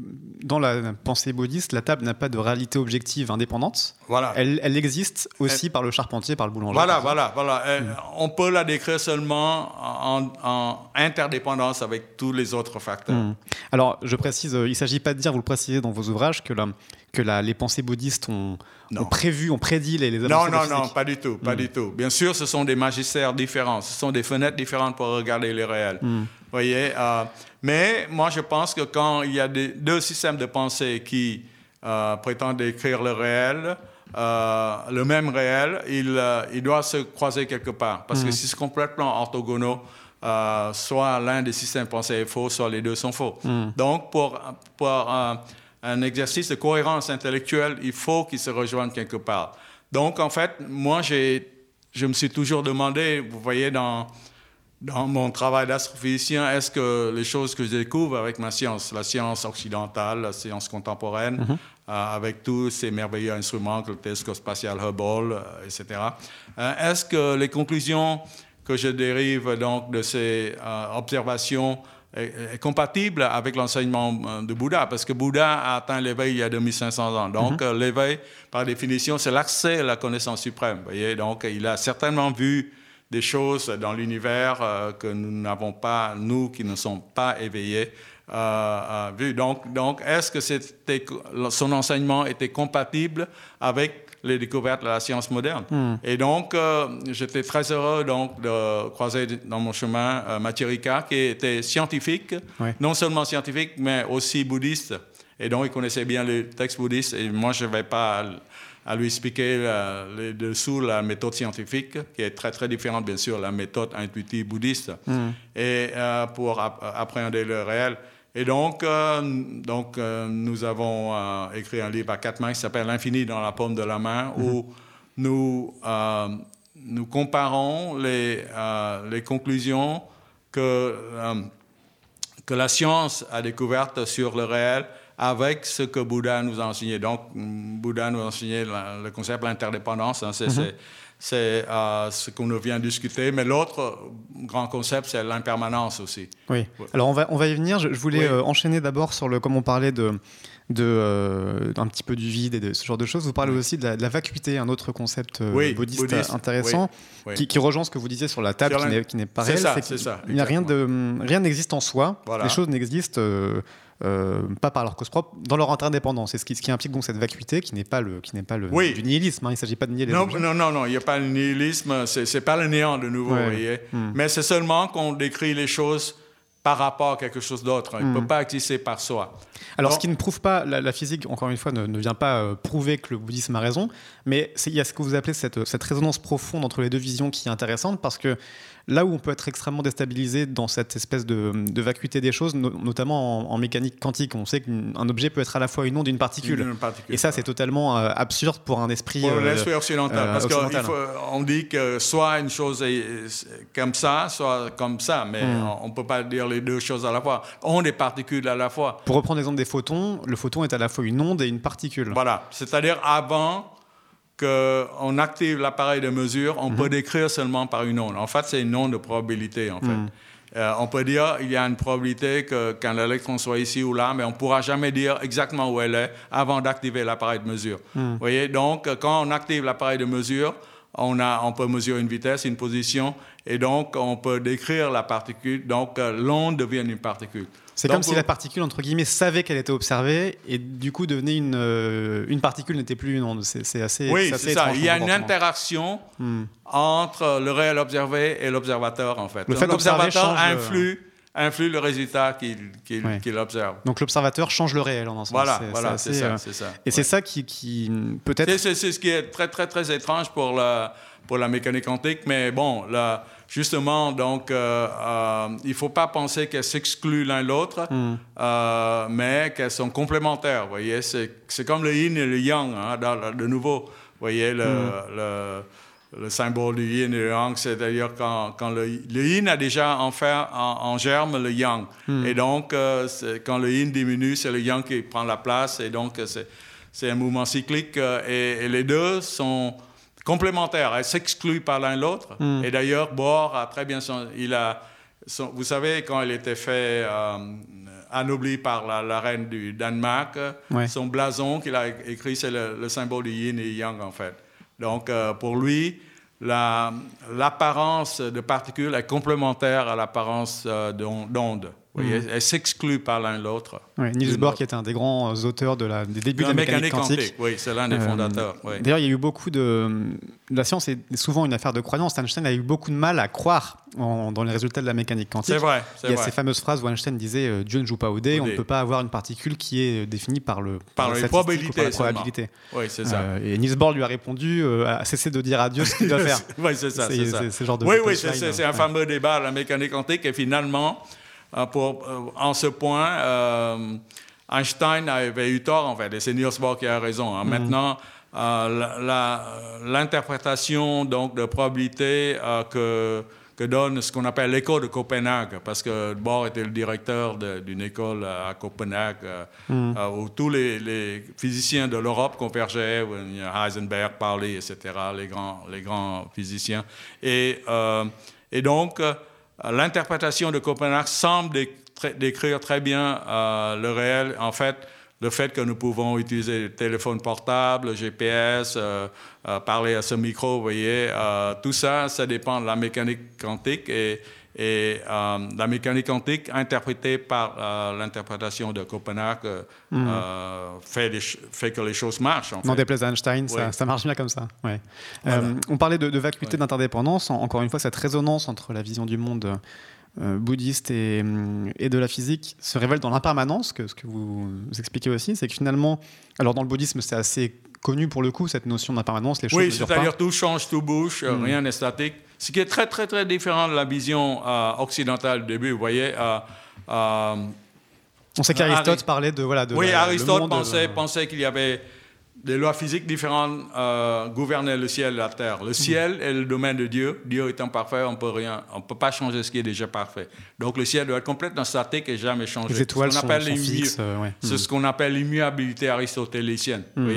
dans la pensée bouddhiste, la table n'a pas de réalité objective indépendante.
Voilà.
Elle, elle existe aussi par le charpentier, par le boulanger.
Voilà, voilà, voilà. Hmm. On peut la décrire seulement en, interdépendance avec tous les autres facteurs. Hmm.
Alors, je précise, il ne s'agit pas de dire le précisez dans vos ouvrages, que, que les pensées bouddhistes ont, prévu, ont prédit les, les
Non, non, non, pas du tout, pas hmm. du tout. Bien sûr, ce sont des magistères différents, ce sont des fenêtres différentes pour regarder les réels. Hmm. voyez euh, Mais moi, je pense que quand il y a deux systèmes de pensée qui euh, prétendent décrire le réel, euh, le même réel, il, il, doit se croiser quelque part. Parce que hmm. si c'est complètement orthogonaux, euh, soit l'un des systèmes pensés est faux, soit les deux sont faux. Hmm. Donc, pour, pour un, exercice de cohérence intellectuelle, il faut qu'ils se rejoignent quelque part. Donc, en fait, moi, je me suis toujours demandé, vous voyez, dans, dans mon travail d'astrophysicien, est-ce que les choses que je découvre avec ma science, la science occidentale, la science contemporaine, mhm. euh, avec tous ces merveilleux instruments que le télescope spatial Hubble, euh, etc., euh, est-ce que les conclusions que je dérive donc de ces observations est, compatible avec l'enseignement de Bouddha, parce que Bouddha a atteint l'éveil il y a 2500 ans. Donc, mhm. l'éveil, par définition, c'est l'accès à la connaissance suprême. Voyez Donc, il a certainement vu des choses dans l'univers euh, que nous n'avons pas, nous qui ne sommes pas éveillés, euh, euh, vu. Donc, donc est-ce que son enseignement était compatible avec les découvertes de la science moderne. Hmm. Et donc, j'étais très heureux donc, de croiser dans mon chemin euh, qui était scientifique, non seulement scientifique, mais aussi bouddhiste. Et donc, il connaissait bien les textes bouddhistes. Et moi, je ne vais pas à lui expliquer euh, les dessous la méthode scientifique, qui est très très différente bien sûr de la méthode intuitive bouddhiste, mm. et euh, pour appréhender le réel. Et donc, euh, donc nous avons écrit un livre à quatre mains qui s'appelle L'infini dans la paume de la main, où mm-hmm. nous, nous comparons les, les conclusions que, que la science a découvertes sur le réel avec ce que Bouddha nous a enseigné. Donc, Bouddha nous a enseigné le concept de l'interdépendance. Hein, mhm. C'est euh, ce qu'on vient de discuter. Mais l'autre grand concept, c'est l'impermanence aussi.
Oui. Alors, on va, on va y venir. Je, voulais euh, enchaîner d'abord sur le, comme on parlait de, de, euh, un petit peu du vide et de ce genre de choses. Vous parlez aussi de la, vacuité, un autre concept bouddhiste, intéressant, Qui, rejoint ce que vous disiez sur la table, qui n'est pas réel.
C'est ça,
Il n'y a rien de rien n'existe en soi. Les choses n'existent euh, pas par leur cause propre, dans leur interdépendance. C'est ce qui, ce qui implique donc cette vacuité qui n'est pas le, qui n'est pas le du nihilisme. Hein. Il ne s'agit pas de nier les
non, Non, non, non, il n'y a pas le nihilisme. C'est, n'est pas le néant de nouveau. Hmm. Mais c'est seulement qu'on décrit les choses par rapport à quelque chose d'autre. Il ne peut hmm. pas exister par soi.
Alors, ce qui ne prouve pas, la, physique, encore une fois, ne, vient pas euh, prouver que le bouddhisme a raison, mais il y a ce que vous appelez cette, cette résonance profonde entre les deux visions qui est intéressante, parce que Là où on peut être extrêmement déstabilisé dans cette espèce de, vacuité des choses, notamment en, mécanique quantique, on sait qu'un objet peut être à la fois une onde d'une particule. Et ça, c'est totalement euh, absurde pour un esprit,
pour l'esprit euh, occidental. Euh, parce qu'on dit que soit une chose est comme ça, soit comme ça, mais hmm. on ne peut pas dire les deux choses à la fois. Onde et particules à la fois.
Pour reprendre l'exemple des photons, le photon est à la fois une onde et une particule.
Voilà, c'est-à-dire avant qu'on active l'appareil de mesure, on peut mhm. décrire seulement par une onde. En fait, c'est une onde de probabilité, en fait. Mhm. Euh, on peut dire qu'il y a une probabilité qu'un électron soit ici ou là, mais on ne pourra jamais dire exactement où elle est avant d'activer l'appareil de mesure. Mhm. Vous voyez, donc quand on active l'appareil de mesure, on, a, on peut mesurer une vitesse, une position, et donc on peut décrire la particule. Donc euh, l'onde devient une particule.
C'est comme si la particule, entre guillemets, savait qu'elle était observée et du coup devenait une, euh, une particule n'était plus une onde. C'est assez.
Oui, c'est ça. Il y a une interaction hmm. entre le réel observé et l'observateur, en fait. L'observateur influe, influe le résultat qu'il observe.
Donc l'observateur change le réel en un sens.
Voilà, voilà c'est ça, ça,
Et c'est ça qui, qui peut-être.
C'est ce qui est très, très, très étrange pour la, pour la mécanique quantique, mais bon, là justement, donc, euh, euh, il ne faut pas penser qu'elles s'excluent l'un l'autre, hmm. euh, mais qu'elles sont complémentaires. Vous voyez, c'est comme le yin et le yang, hein, de nouveau. Vous voyez, le, hmm. le, symbole du yin et le yang, c'est-à-dire quand, quand le, yin a déjà en, en, germe le yang. Hmm. Et donc, quand le yin diminue, c'est le yang qui prend la place. Et donc, c'est un mouvement cyclique. et les deux sont complémentaires, elles s'excluent par l'un l'autre. Hmm. Et d'ailleurs, Bohr a très bien son, il a, vous savez, quand il était fait euh, anobli par la, reine du Danemark, son blason qu'il a écrit, c'est le, symbole du yin et yang, en fait. Donc, euh, pour lui, l'apparence de particules est complémentaire à l'apparence euh, d'onde. Mm. Elles s'excluent par l'un l'autre.
Niels Bohr, qui est un des grands auteurs de la, des débuts de la, mécanique, quantique.
Oui, c'est l'un des euh, fondateurs.
D'ailleurs, il y a eu beaucoup de. La science est souvent une affaire de croyance. Einstein a eu beaucoup de mal à croire dans les résultats de la mécanique quantique.
C'est vrai.
Il y a ces fameuses phrases où Einstein disait euh, Dieu ne joue pas au dé, on ne peut pas avoir une particule qui est définie par, le,
par, les probabilités. la probabilité.
Oui, c'est ça. Euh, et Niels Bohr lui a répondu à cesser de dire à Dieu ce qu'il *laughs* doit faire.
oui, c'est ça. C'est genre de. Oui, oui, c'est un fameux débat la mécanique quantique et finalement. Euh, pour, euh, en ce point, euh, Einstein avait eu tort, en fait, et c'est Niels Bohr qui a raison. Hein. Mm. Maintenant, l'interprétation donc de probabilité que, que donne ce qu'on appelle l'école de Copenhague, parce que Bohr était le directeur d'une école à Copenhague mm. où tous les, physiciens de l'Europe convergeaient, Heisenberg, Pauli, etc., les grands, les grands physiciens. Et, et donc, l'interprétation de Copenhague semble décrire très bien le réel. En fait, le fait que nous pouvons utiliser le téléphone portable, le GPS, euh, euh, parler à ce micro, vous voyez, euh, tout ça, ça dépend de la mécanique quantique et, et la mécanique quantique interprétée par l'interprétation de Copenhague hmm. fait, fait, que les choses marchent. En
non, déplaise Einstein, ça, marche bien comme ça. Ouais. on parlait de, vacuité d'interdépendance, encore une fois, cette résonance entre la vision du monde euh, bouddhiste et, et, de la physique se révèle dans l'impermanence, que ce que vous expliquez aussi, c'est que finalement, alors dans le bouddhisme, c'est assez connu pour le coup, cette notion d'impermanence,
les choses Oui, c'est-à-dire tout change, tout bouge, euh, hmm. rien n'est statique. Ce qui est très, très, très différent de la vision euh, occidentale du début, vous voyez.
On sait qu'Aristote parlait de. Voilà, de
oui, Aristote pensait, pensait qu'il y avait des lois physiques différentes euh, gouvernaient le ciel et la terre. Le ciel est le domaine de Dieu. Dieu étant parfait, on peut rien, on peut pas changer ce qui est déjà parfait. Donc le ciel doit être complètement statique et jamais changer.
Les étoiles sont, fixes. Euh,
C'est ce qu'on appelle l'immuabilité aristotélicienne. Hmm.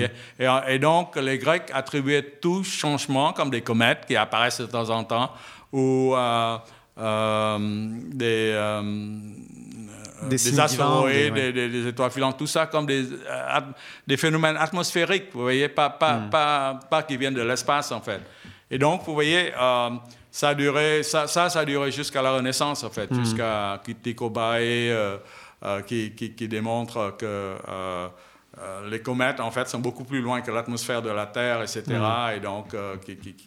et, donc les Grecs attribuaient tout changement comme des comètes qui apparaissent de temps en temps ou euh, des des, astéroïdes, des, étoiles filantes, tout ça comme des, euh, des phénomènes atmosphériques, vous voyez, pas, pas, hmm. pas, pas qui viennent de l'espace en fait. Et donc, vous voyez, euh, ça, a duré, ça, ça, a duré jusqu'à la Renaissance en fait, hmm. jusqu'à Tycho Brahe euh, qui, qui, qui, démontre que euh, les comètes, en fait, sont beaucoup plus loin que l'atmosphère de la Terre, etc. Mm. Et donc, euh,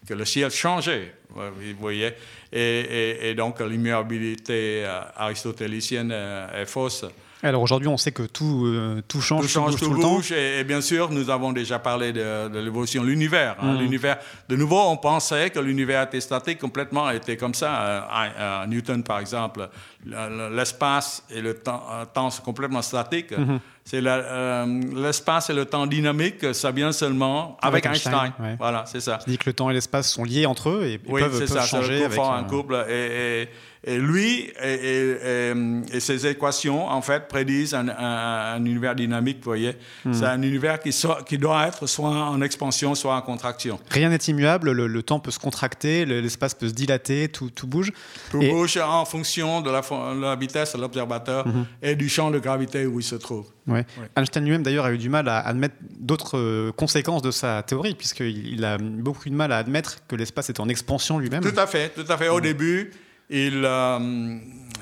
que, le ciel changeait, vous voyez. Et, et donc, l'immuabilité euh, aristotélicienne est fausse.
Alors aujourd'hui, on sait que tout, euh, tout change,
tout, change, tout, bouge, Et, bien sûr, nous avons déjà parlé de, l'évolution de l'univers. Hein. Mm. L'univers. De nouveau, on pensait que l'univers était statique complètement, était comme ça. Euh, Newton, par exemple, l'espace et le temps, euh, temps sont complètement statiques. Mm-hmm. C'est l'espace et le temps dynamique, ça vient seulement avec, Einstein. Voilà, c'est ça.
Je dis que le temps et l'espace sont liés entre eux et, oui, peuvent, peuvent ça, changer.
Avec, un couple. et et lui et, ses équations, en fait, prédisent un, univers dynamique, vous voyez. Hmm. C'est un univers qui, qui, doit être soit en expansion, soit en contraction.
Rien n'est immuable, le, temps peut se contracter, l'espace peut se dilater, tout, tout bouge.
Tout bouge en fonction de la, vitesse de l'observateur mhm. et du champ de gravité où il se trouve.
Ouais. Einstein lui-même, d'ailleurs, a eu du mal à admettre d'autres euh, conséquences de sa théorie, puisqu'il il a beaucoup de mal à admettre que l'espace est en expansion lui-même.
Tout à fait, tout à fait. Au début, il, euh,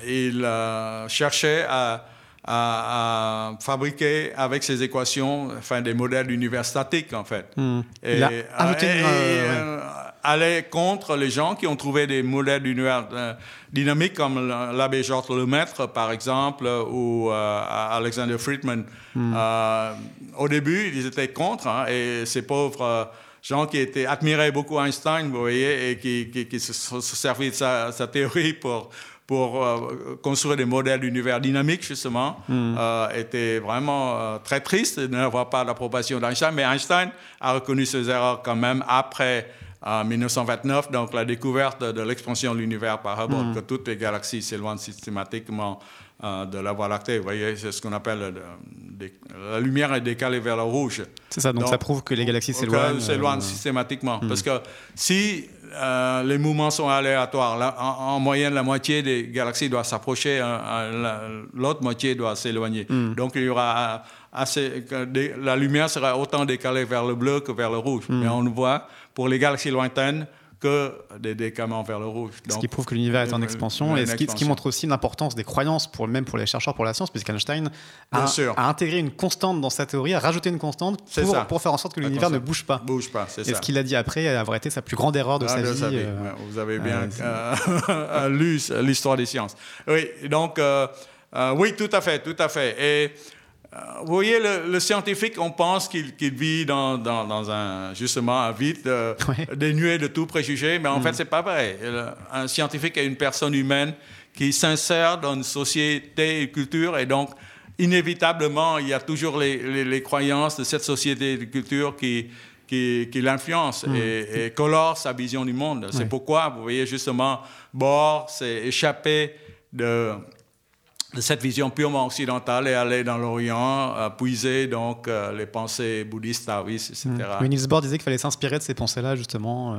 il euh, cherchait à, fabriquer avec ses équations enfin, des modèles d'univers statiques, en fait.
Hmm. Et,
euh, aller contre les gens qui ont trouvé des modèles d'univers dynamiques, comme l'abbé Georges Lemaître, par exemple, ou Alexander Friedman. Hmm. au début, ils étaient contre, hein, et ces pauvres gens qui étaient admiraient beaucoup Einstein, vous voyez, et qui, qui, se servis de sa, théorie pour, pour euh, construire des modèles d'univers dynamiques, justement, hmm. euh, étaient vraiment euh, très tristes de n'avoir pas l'approbation d'Einstein. Mais Einstein a reconnu ses erreurs quand même après en 1929, donc la découverte de l'expansion de l'univers par Hubble, hmm. que toutes les galaxies s'éloignent systématiquement euh, de la Voie lactée. Vous voyez, c'est ce qu'on appelle euh, la lumière est décalée vers le rouge.
C'est ça, donc, ça prouve que les galaxies s'éloignent.
S'éloignent euh, systématiquement. Hmm. Parce que si les mouvements sont aléatoires, en, moyenne, la moitié des galaxies doit s'approcher, l'autre moitié doit s'éloigner. Hmm. Donc il y aura assez, la lumière sera autant décalée vers le bleu que vers le rouge. Hmm. Mais on voit, pour les galaxies lointaines, que des décaments vers le rouge.
ce qui prouve que l'univers est en expansion et ce qui, montre aussi l'importance des croyances, pour, même pour les chercheurs pour la science, puisqu'Einstein a, a, intégré une constante dans sa théorie, a rajouté une constante pour, pour faire en sorte que l'univers ne bouge pas.
Bouge pas, c'est
ça. Et ce qu'il a dit après avoir été sa plus grande erreur de, ah, sa, vie,
euh, vous avez bien euh, *laughs* euh, lu l'histoire des sciences. Oui, donc, oui, tout à fait, tout à fait. Et vous voyez, le, scientifique, on pense qu'il vit dans, dans, un, justement, un vide euh, *laughs* dénué de tout préjugé, mais en fait, mm. c'est pas vrai. Un scientifique est une personne humaine qui s'insère dans une société et une culture, et donc, inévitablement, il y a toujours les, les, croyances de cette société et de culture qui, qui, l'influence mm. et, colore sa vision du monde. C'est pourquoi, vous voyez justement, Bohr s'est échappé de cette vision purement occidentale et aller dans l'Orient, euh, puiser donc euh, les pensées bouddhistes, taoïstes, etc.
Mm. Niels Bohr disait qu'il fallait s'inspirer de ces pensées-là, justement.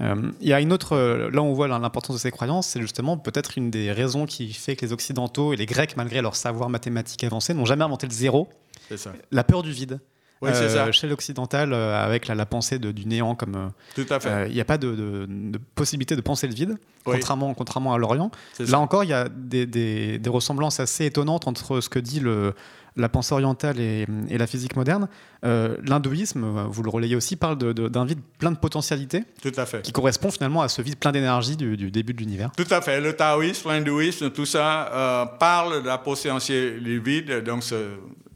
Euh. il y a une autre, là on voit l'importance de ces croyances, c'est justement peut-être une des raisons qui fait que les Occidentaux et les Grecs, malgré leur savoir mathématique avancé, n'ont jamais inventé le zéro. Ça. La peur du vide.
Euh,
chez l'occidental, euh, avec la, pensée du néant, comme euh,
tout à fait,
il n'y a pas de, possibilité de penser le vide, contrairement, contrairement à l'Orient. Là encore, il y a des, ressemblances assez étonnantes entre ce que dit le, la pensée orientale et, la physique moderne. L'hindouisme, vous le relayez aussi, parle d'un vide plein de potentialités.
Tout à fait.
Qui correspond finalement à ce vide plein d'énergie du, début de l'univers.
Tout à fait. Le taoïsme, l'hindouisme, tout ça parle de la potentialité du vide. Donc, ce,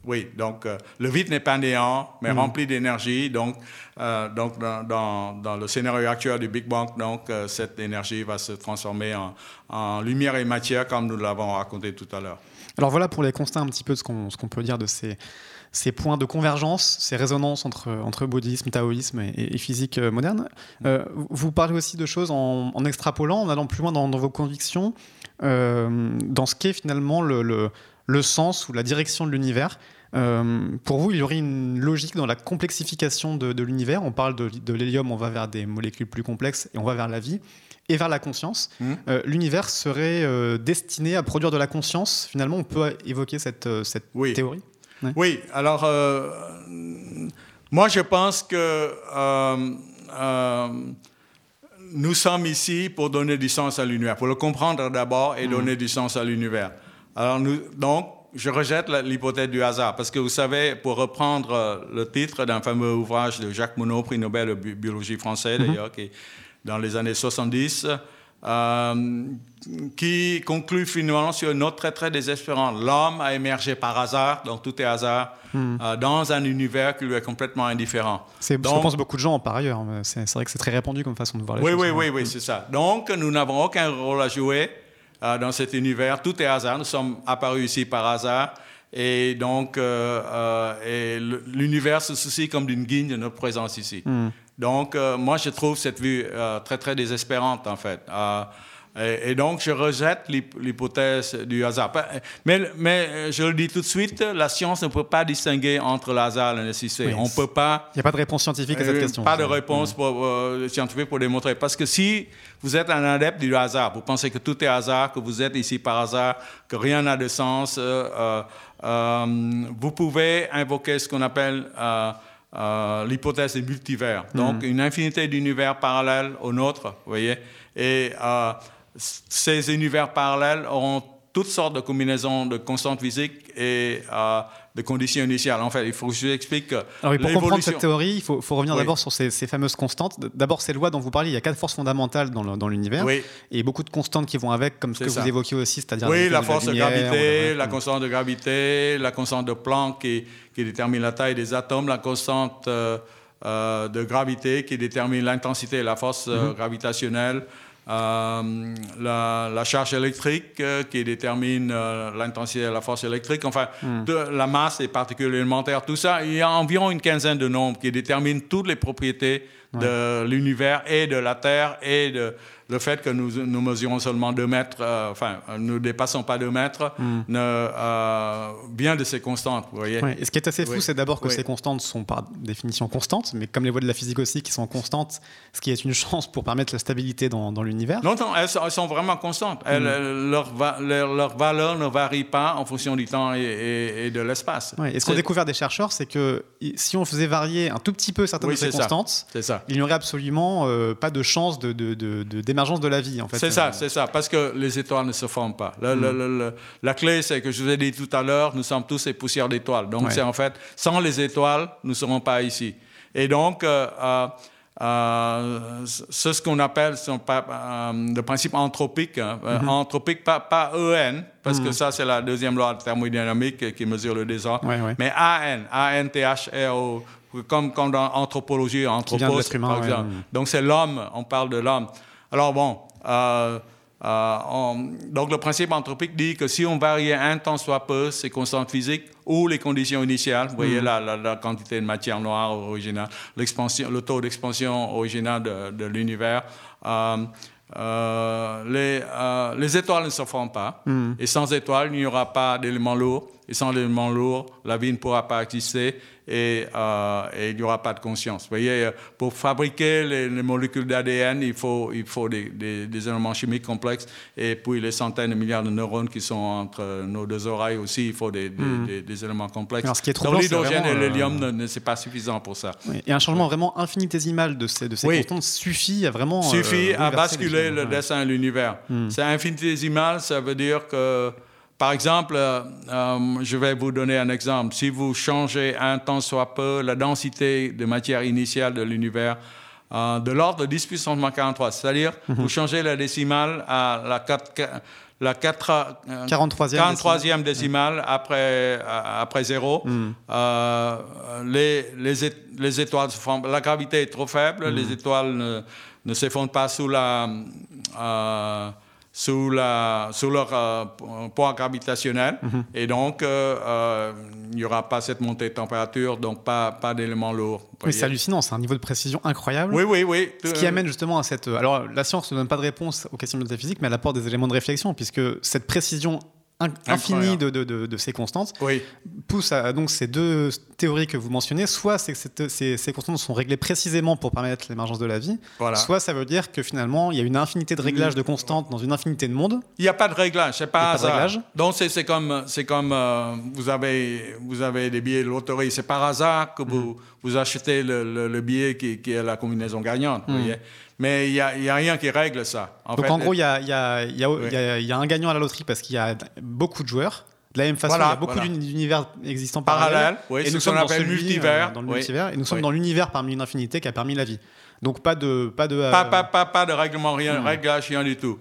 oui, donc euh, le vide n'est pas néant, mais mm. rempli d'énergie. Donc, euh, donc dans, dans, le scénario actuel du Big Bang, donc, euh, cette énergie va se transformer en, en, lumière et matière, comme nous l'avons raconté tout à l'heure.
Alors voilà pour les constats un petit peu de ce qu'on qu'on peut dire de ces, ces points de convergence, ces résonances entre, entre bouddhisme, taoïsme et, physique moderne. vous parlez aussi de choses en, en, extrapolant, en allant plus loin dans, vos convictions, dans ce qu'est finalement le, le, le, sens ou la direction de l'univers. Euh, pour vous, il y aurait une logique dans la complexification de, l'univers. On parle de, l'hélium, on va vers des molécules plus complexes et on va vers la vie et vers la conscience. Mmh. Euh, l'univers serait euh, destiné à produire de la conscience. Finalement, on peut évoquer cette, cette théorie
Oui, alors moi je pense que nous sommes ici pour donner du sens à l'univers, pour le comprendre d'abord et mmh. donner du sens à l'univers. Alors nous, donc, je rejette l'hypothèse du hasard, parce que vous savez, pour reprendre euh, le titre d'un fameux ouvrage de Jacques Monod, prix Nobel de biologie français mhm. d'ailleurs, qui dans les années 70, euh, qui conclut finalement sur une note très très désespérante. L'homme a émergé par hasard, donc tout est hasard, mhm. euh, dans un univers qui lui est complètement indifférent.
C'est ce que pensent beaucoup de gens par ailleurs. C'est vrai que c'est très répandu comme façon de voir les
oui,
choses.
Oui, oui, oui, c'est ça. Donc nous n'avons aucun rôle à jouer euh, dans cet univers. Tout est hasard. Nous sommes apparus ici par hasard. Et donc, euh, euh, l'univers se soucie comme d'une guigne de notre présence ici. Hmm. Donc, moi, je trouve cette vue très, très désespérante, en fait. Et, donc, je rejette l'hypothèse du hasard. Mais, mais, je le dis tout de suite, la science ne peut pas distinguer entre le hasard et la nécessité. On peut pas.
Il n'y a pas de réponse scientifique à cette question.
Pas de réponse pour, scientifique pour démontrer. Parce que si vous êtes un adepte du hasard, vous pensez que tout est hasard, que vous êtes ici par hasard, que rien n'a de sens, euh, euh, euh, vous pouvez invoquer ce qu'on appelle l'hypothèse des multivers. Hmm. Donc, une infinité d'univers parallèles au nôtre, vous voyez. Et ces univers parallèles auront toutes sortes de combinaisons de constantes physiques et euh, de conditions initiales. En fait, il faut que je vous explique que
Alors, Pour comprendre cette théorie, il faut, revenir d'abord sur ces, fameuses constantes. D'abord, ces lois dont vous parlez, il y a quatre forces fondamentales dans l'univers et beaucoup de constantes qui vont avec, comme ce que vous évoquiez aussi, c'est-à-dire
oui, la force de, gravité, la constante de gravité, la constante de Planck qui, qui, détermine la taille des atomes, la constante euh, euh, de gravité qui détermine l'intensité et la force mm-hmm. gravitationnelle. Euh, la, charge électrique euh, qui détermine euh, l'intensité de la force électrique, enfin, hmm. de, la masse et particules élémentaires, tout ça. Il y a environ une quinzaine de nombres qui déterminent toutes les propriétés de l'univers et de la Terre et de, le fait que nous, nous mesurons seulement 2 mètres, euh, enfin, nous ne dépassons pas 2 mètres, hmm. ne, euh, vient de ces constantes. Vous voyez
Et ce qui est assez fou, c'est d'abord que ces constantes sont par définition constantes, mais comme les lois de la physique aussi qui sont constantes, ce qui est une *laughs* chance pour permettre la stabilité dans, dans l'univers.
Non, non elles, sont vraiment constantes. Hmm. leur, leur, valeur ne varie pas en fonction du temps et, de l'espace.
et ce qu'ont découvert des chercheurs, c'est que si on faisait varier un tout petit peu certaines de ces constantes, il n'y aurait absolument euh, pas de chance de, de, de, de de la vie, en fait.
C'est ça, c'est ça, parce que les étoiles ne se forment pas. Mm. la clé, c'est que je vous ai dit tout à l'heure, nous sommes tous des poussières d'étoiles. Donc, c'est en fait, sans les étoiles, nous ne serons pas ici. Et donc, euh, euh, euh c'est ce qu'on appelle son, euh, le principe anthropique, hein. mm-hmm. anthropique, pas, pas EN, parce que mm. ça, c'est la deuxième loi de thermodynamique qui mesure le désordre, mais AN, A-N-T-H-R-O, comme, comme dans anthropologie, anthropos, par exemple. Donc c'est l'homme, on parle de l'homme. Alors bon, euh, donc le principe anthropique dit que si on varie un temps soit peu ces constantes physiques ou les conditions initiales, vous voyez là la, quantité de matière noire originale, l'expansion, le taux d'expansion original de, de l'univers, euh, les, euh, les, étoiles ne se forment pas. Hmm. Et sans étoiles, il n'y aura pas d'éléments lourds. Et sans éléments lourds, la vie ne pourra pas exister et, euh, et il n'y aura pas de conscience. Vous voyez, pour fabriquer les, molécules d'ADN, il faut, il faut des, des, éléments chimiques complexes. Et puis les centaines de milliards de neurones qui sont entre nos deux oreilles aussi, il faut des, hmm. éléments complexes.
Alors, ce qui est trop
Donc l'hydrogène et l'hélium, ne, c'est pas suffisant pour ça.
Et un changement vraiment infinitésimal de ces, de ces constantes suffit à vraiment...
Suffit à basculer le dessin de l'univers. Hmm. C'est infinitésimal, ça veut dire que par exemple, euh, euh, je vais vous donner un exemple. Si vous changez un temps soit peu la densité de matière initiale de l'univers euh, de l'ordre de 10 puissance moins 43, c'est-à-dire mhm. vous changez la décimale à la, 4, la 4,
43e,
43e décimale, après, après zéro, mhm. les, les, les, étoiles. La gravité est trop faible, les mhm. étoiles ne, ne s'effondrent pas sous la sous, la, sous leur euh, poids gravitationnel. Mhm. Et donc, euh, euh, il n'y aura pas cette montée de température, donc pas, pas d'éléments lourds.
Oui, c'est hallucinant, c'est un niveau de précision incroyable.
Oui, oui, oui.
Ce qui amène justement à cette... Alors, la science ne donne pas de réponse aux questions métaphysiques, mais elle apporte des éléments de réflexion, puisque cette précision infini de, de, de, ces constantes pousse à donc ces deux théories que vous mentionnez. Soit c'est que ces, ces, constantes sont réglées précisément pour permettre l'émergence de la vie, soit ça veut dire que finalement il y a une infinité de réglages de constantes dans une infinité de mondes.
Il n'y a pas de réglage, c'est pas, hasard. Donc c'est comme, c'est comme euh, vous, avez, vous avez des billets de loterie, c'est par hasard que vous, mm. Vous achetez le, le, billet qui, qui, est la combinaison gagnante. Vous mm. voyez mais il n'y a, a, rien qui règle ça.
En Donc en gros, il y a, y, a, y, a, y a, un gagnant à la loterie parce qu'il y a beaucoup de joueurs. De la même façon, il y a beaucoup d'univers existants
parallèles. Oui, et nous sommes dans celui, multivers.
Euh, dans le multivers. Et nous sommes dans l'univers parmi une infinité qui a permis la vie. Donc pas de... Pas de,
pas, pas, pas, pas, de règlement, rien, hmm. réglage, rien du tout.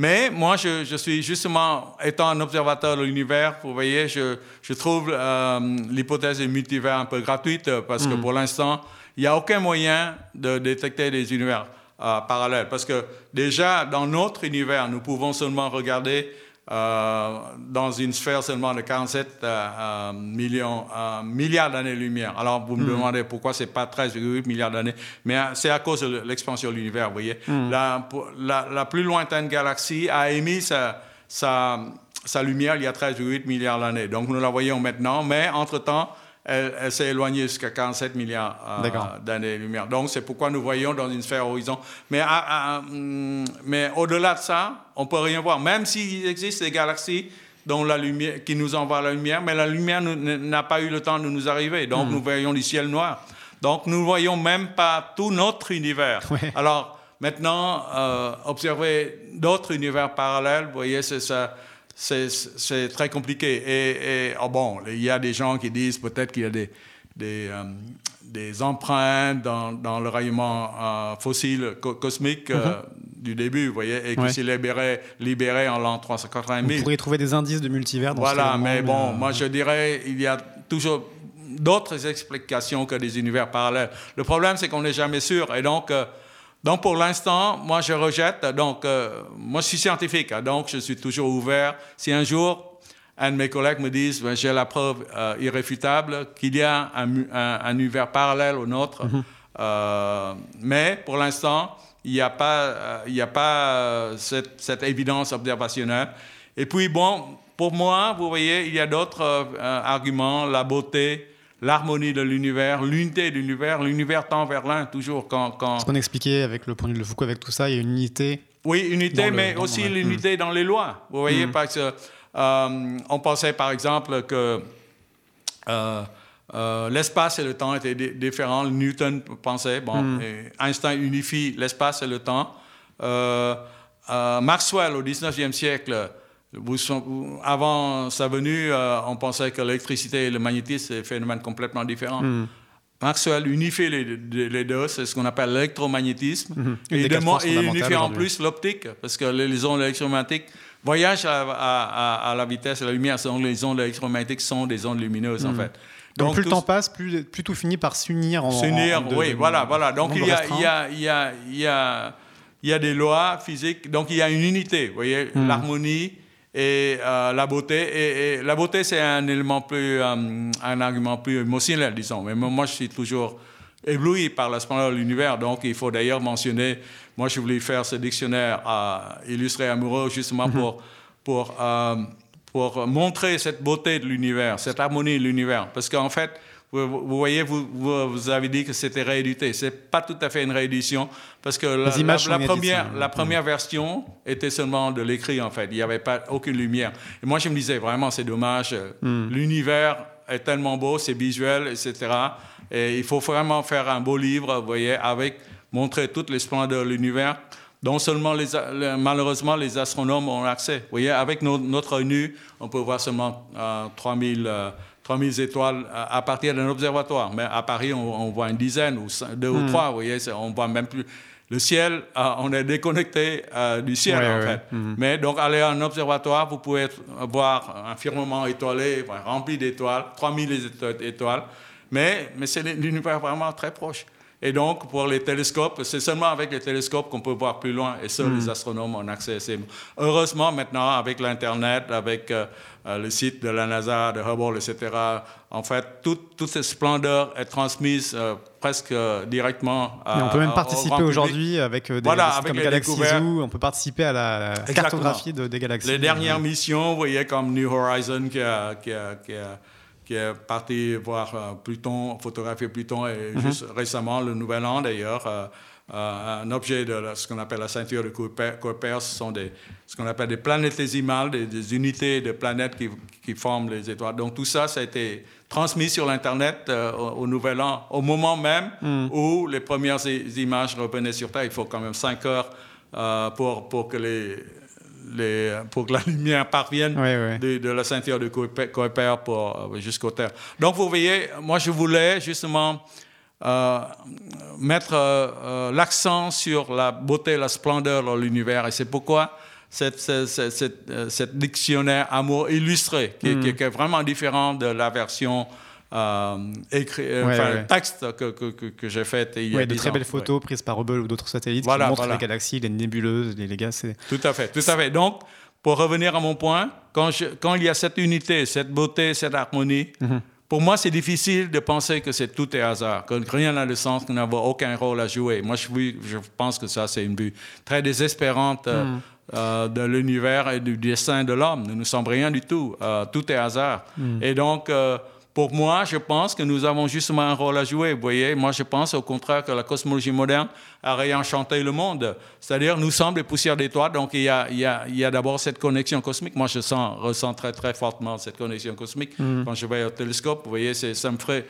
Mais moi, je, je, suis justement, étant un observateur de l'univers, vous voyez, je, je trouve euh, l'hypothèse du multivers un peu gratuite parce que hmm. pour l'instant, il n'y a aucun moyen de détecter des univers. Euh, parallèle. Parce que déjà, dans notre univers, nous pouvons seulement regarder euh, dans une sphère seulement de 47 euh, millions, milliards d'années-lumière. Alors, vous me hmm. demandez pourquoi c'est pas 13,8 milliards d'années, mais c'est à cause de l'expansion de l'univers, vous voyez. Hmm. La, la, plus lointaine galaxie a émis sa, sa, sa lumière il y a 13,8 milliards d'années. Donc, nous la voyons maintenant, mais entre-temps, elle, s'est éloignée jusqu'à 47 milliards euh, d'années-lumière. Donc, c'est pourquoi nous voyons dans une sphère horizon. Mais, ah, ah, hum, mais au-delà de ça, on ne peut rien voir. Même s'il existe des galaxies dont la lumière, qui nous envoient la lumière, mais la lumière n'a pas eu le temps de nous arriver. Donc, hmm. nous voyons du ciel noir. Donc, nous ne voyons même pas tout notre univers. Alors, maintenant, euh, observer d'autres univers parallèles, vous voyez, c'est ça c'est très compliqué. Et, oh bon, il y a des gens qui disent peut-être qu'il y a des, des, euh, des empreintes dans, dans, le rayonnement euh, fossile cosmique euh, mm-hmm. du début, vous voyez, et qui s'est libéré, libéré en l'an 380 000.
Vous pourriez trouver des indices de multivers dans
Voilà, mais bon, moi je dirais, il y a toujours d'autres explications que des univers parallèles. Le problème, c'est qu'on n'est jamais sûr. Et donc, donc pour l'instant, moi je rejette. Donc euh, moi je suis scientifique, hein, donc je suis toujours ouvert. Si un jour un de mes collègues me dit ben, j'ai la preuve euh, irréfutable qu'il y a un, univers parallèle au nôtre, mhm. euh, mais pour l'instant il n'y a pas, il a pas cette, cette, évidence observationnelle. Et puis bon, pour moi, vous voyez, il y a d'autres arguments, la beauté, l'harmonie de l'univers, l'unité de l'univers. L'univers tend vers l'un toujours quand. quand...
Ce qu'on expliquait avec le point de vue de Foucault, avec tout ça, il y a une unité.
Oui, unité, mais aussi l'unité dans les lois. Vous voyez, mm. parce que euh, on pensait par exemple que euh, euh, l'espace et le temps étaient différents. Newton pensait, bon, mm. Einstein unifie l'espace et le temps. Maxwell au 19e siècle avant sa venue, euh, on pensait que l'électricité et le magnétisme, c'est des phénomènes complètement différents. Hmm. Maxwell unifie les, deux, c'est ce qu'on appelle l'électromagnétisme. Hmm. Et, il unifie en plus l'optique, parce que les ondes électromagnétiques voyagent à, la vitesse de la lumière. Les ondes électromagnétiques sont des ondes lumineuses, en hmm. fait.
Donc, plus le temps passe, plus, tout finit par s'unir
en. S'unir, oui, voilà, voilà. Donc il y, a, il, y a, il y a il y a des lois physiques, donc il y a une unité, vous voyez,
Hmm.
l'harmonie et euh, la beauté. Et, et la beauté, c'est un élément plus, euh, un argument plus émotionnel, disons. Mais moi, je suis toujours ébloui par la splendeur de l'univers. Donc, il faut d'ailleurs mentionner, moi, je voulais faire ce dictionnaire à illustrer amoureux, justement pour, pour, euh, pour montrer cette beauté de l'univers, cette harmonie de l'univers. Parce qu'en fait, vous, vous voyez, vous, avez dit que c'était réédité. C'est pas tout à fait une réédition parce que la, première, la première version était seulement de l'écrit en fait. Il n'y avait pas aucune lumière. Et moi, je me disais vraiment, c'est dommage.
Hmm.
L'univers est tellement beau, c'est visuel, etc. Et il faut vraiment faire un beau livre, vous voyez, avec montrer toutes les splendeurs de l'univers dont seulement les, a- les- malheureusement les astronomes ont accès. Vous voyez, avec no- notre nu, on peut voir seulement euh, 3000, euh, 3000 étoiles à, partir d'un observatoire. Mais à Paris, on, on voit une dizaine, ou deux ou trois, vous voyez, on voit même plus. Le ciel, euh, on est déconnecté euh, du ciel,
Ouais,
en
ouais,
fait. Mais donc, aller à un observatoire, vous pouvez voir un firmament étoilé, rempli d'étoiles, 3000 éto- étoiles, mais, mais c'est l'univers vraiment très proche. Et donc, pour les télescopes, c'est seulement avec les télescopes qu'on peut voir plus loin, et seuls les astronomes ont accès à ces... Heureusement, maintenant, avec l'Internet, avec euh, euh, le site de la NASA, de Hubble, etc., en fait, toute, toute cette splendeur est transmise euh, presque euh, directement à
Et on peut même participer aujourd'hui avec des,
Voilà, avec
comme
les
Galaxy. Zoo, on peut participer à la cartographie de- des galaxies.
Les dernières missions, vous voyez, comme New Horizon qui, a, qui, a- qui, a- qui est parti voir euh, Pluton, photographier Pluton, et
Mhm.
juste récemment, le Nouvel An d'ailleurs, euh, euh, un objet de ce qu'on appelle la ceinture de Kuiper, ce sont des, ce qu'on appelle des planétésimales, des, des unités de planètes qui, qui forment les étoiles. Donc tout ça, ça a été transmis sur l'Internet euh, au, au Nouvel An, au moment même
Mhm.
où les premières images revenaient sur Terre. Il faut quand même 5 heures euh, pour, pour que les, les, pour que la lumière parvienne de, de la ceinture de Kuiper pour, euh, jusqu'au Terre. Donc, vous voyez, moi, je voulais justement euh, mettre euh, l'accent sur la beauté, la splendeur de l'univers. Et c'est pourquoi cette, cette, cette, cette, cette dictionnaire amour illustré, qui,
Mm.
qui- qui est vraiment différent de la version euh, écrit, euh,
Ouais,
enfin,
ouais.
texte que, que, que, que j'ai faite il y a
de
10
très
ans.
belles
Ouais.
photos prises par Hubble ou d'autres satellites
Voilà,
qui montrent
voilà.
les galaxies, les nébuleuses, les, les gaz.
Tout à fait, tout à fait. Donc, pour revenir à mon point, quand, je- quand il y a cette unité, cette beauté, cette harmonie,
Mhm.
pour moi, c'est difficile de penser que c'est tout est hasard, que rien n'a de sens, que nous n'avons aucun rôle à jouer. Moi, je, pense que ça, c'est une vue très désespérante euh,
Mhm.
euh, de l'univers et du destin de l'homme. Nous ne sommes rien du tout. Euh, tout est hasard.
Mhm.
Et donc, pour moi, je pense que nous avons justement un rôle à jouer. Vous voyez, moi, je pense au contraire que la cosmologie moderne a réenchanté le monde. C'est-à-dire, nous sommes des poussières d'étoiles, donc il y a, d'abord cette connexion cosmique. Moi, je sens, ressens très, très fortement cette connexion cosmique. Quand je vais au télescope, vous voyez, ça me ferait,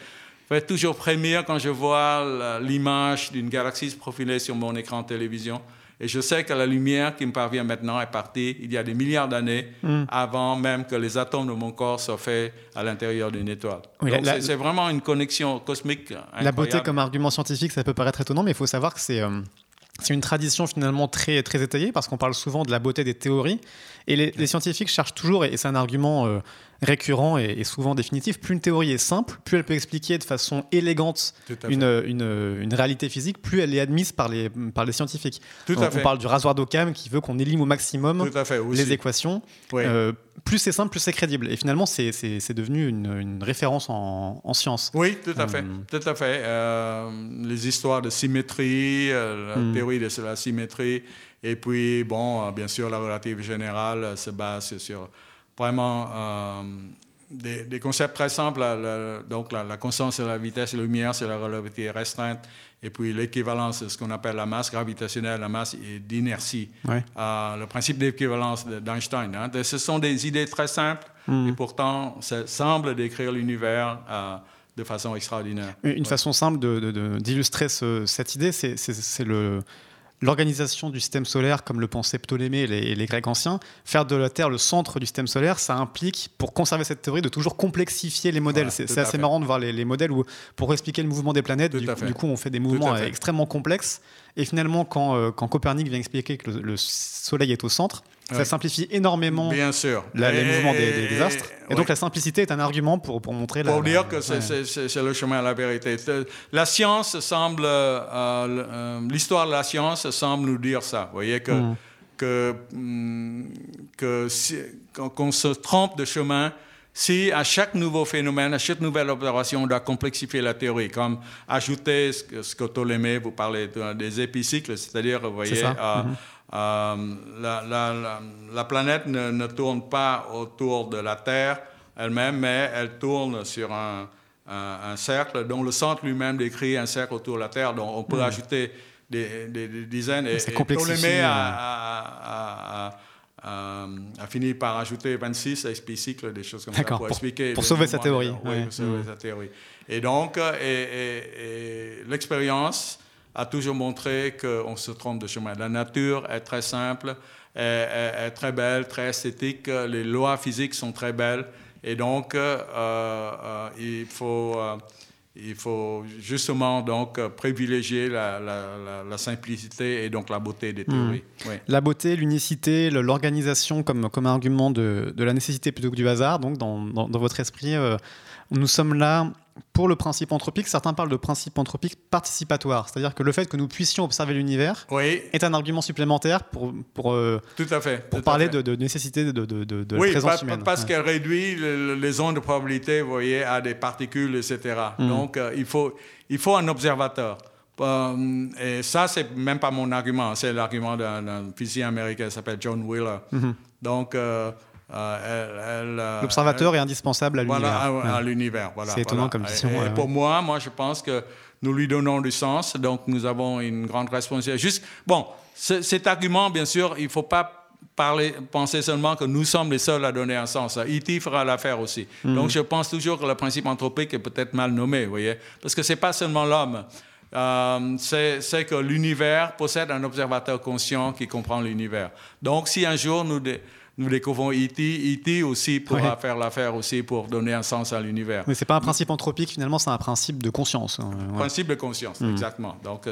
fait toujours frémir quand je vois l'image d'une galaxie se profiler sur mon écran de télévision. Et je sais que la lumière qui me parvient maintenant est partie il y a des milliards d'années, avant même que les atomes de mon corps soient faits à l'intérieur d'une étoile.
Oui,
c'est- c'est vraiment une connexion cosmique incroyable.
La beauté comme argument scientifique, ça peut paraître étonnant, mais il faut savoir que c'est euh, c'est une tradition finalement très, très étayée parce qu'on parle souvent de la beauté des théories. Et les, les scientifiques cherchent toujours, et c'est un argument euh, récurrent et, et souvent définitif, plus une théorie est simple, plus elle peut expliquer de façon élégante une, une, une réalité physique, plus elle est admise par les, par les scientifiques.
Tout
on,
à
on
fait.
parle du rasoir d'Occam qui veut qu'on élime au maximum
fait
les équations.
Oui.
Euh, plus c'est simple, plus c'est crédible. Et finalement, c'est devenu une, une référence en, en science.
Oui, tout à fait.
Hum.
Tout à fait. Euh, les histoires de symétrie, euh, la
Hmm.
théorie de la symétrie, et puis, bon, euh, bien sûr, la relative générale euh, se base sur vraiment euh, des, des concepts très simples. La- la- donc, la, la constance de la vitesse la lumière, c'est la relativité restreinte, et puis l'équivalence de ce qu'on appelle la masse gravitationnelle, la masse d'inertie.
Ouais.
Euh, le principe d'équivalence de- d'Einstein. hein. Ce sont des idées très simples,
Hmm.
et pourtant, ça semble décrire l'univers euh, de façon extraordinaire.
Une façon simple de- de- de- d'illustrer ce- cette idée, c'est- c'est c'est le l'organisation du système solaire comme le pensaient Ptolémée et les, Grecs anciens. Faire de la Terre le centre du système solaire, ça implique, pour conserver cette théorie, de toujours complexifier les modèles.
Voilà,
c'est assez marrant de voir les, les modèles où, pour expliquer le mouvement des planètes, du, coup-
fait.
du coup, on fait des mouvements extrêmement complexes. Et finalement, quand, quand Copernic vient expliquer que le, Soleil est au centre, ça simplifie énormément
Bien sûr.
les mouvements des, astres. Et donc la simplicité est un argument pour, pour montrer
pour
la.
Dire que c'est le chemin à la vérité. La science semble. L'histoire de la science semble nous dire ça. Vous voyez que. Mm que, que qu'on se trompe de chemin si à chaque nouveau phénomène, à chaque nouvelle observation, on doit complexifier la théorie, comme ajouter ce que, Ptolémée, vous parlez des épicycles, c'est-à-dire, vous voyez, euh, mm-hmm. euh, la, la, la, planète ne, ne, tourne pas autour de la Terre elle-même, mais elle tourne sur un, un, cercle dont le centre lui-même décrit un cercle autour de la Terre, donc on peut mm. ajouter des, dizaines. Et, et Ptolémée a, a, fini par ajouter 26 cycles, des choses comme ça,
pour, expliquer. Pour sauver sa théorie.
Oui, pour sauver sa théorie. Et donc, et, l'expérience a toujours montré qu'on se trompe de chemin. La nature est très simple, est, très belle, très esthétique. Les lois physiques sont très belles. Et donc, euh, euh, il faut. Euh, il faut justement donc privilégier la, simplicité et donc la beauté des théories.
Hmm. La beauté, l'unicité, l'organisation comme, comme argument de, la nécessité plutôt que du hasard. Donc dans, dans, votre esprit, nous sommes là pour le principe anthropique, certains parlent de principe anthropique participatoire, c'est-à-dire que le fait que nous puissions observer l'univers est un argument supplémentaire pour, pour, euh,
tout à fait,
pour parler De, nécessité de, de, de
oui,
la présence humaine.
parce qu'elle réduit les ondes de probabilité vous voyez, à des particules, etc. Mm. Donc, euh, il, faut, il faut un observateur. Euh, et ça, c'est même pas mon argument, c'est l'argument d'un physicien américain qui s'appelle John Wheeler. Mm-hmm. Donc,
euh, euh, L'observateur est indispensable à l'univers.
Voilà, à, l'univers. Voilà,
c'est étonnant comme vision.
Et, pour moi, moi, je pense que nous lui donnons du sens, donc nous avons une grande responsabilité. Juste, bon, cet argument, bien sûr, il ne faut pas parler, penser seulement que nous sommes les seuls à donner un sens. E.T. fera l'affaire aussi. Mhm. Donc je pense toujours que le principe anthropique est peut-être mal nommé, vous voyez, parce que ce n'est pas seulement l'homme. Euh, c'est que l'univers possède un observateur conscient qui comprend l'univers. Donc si un jour nous nous découvrons E.T. E.T. aussi pourra faire l'affaire aussi pour donner un sens à l'univers.
Mais c'est pas un principe anthropique finalement, c'est un principe de conscience. Hein,
principe de conscience, hmm. exactement. Donc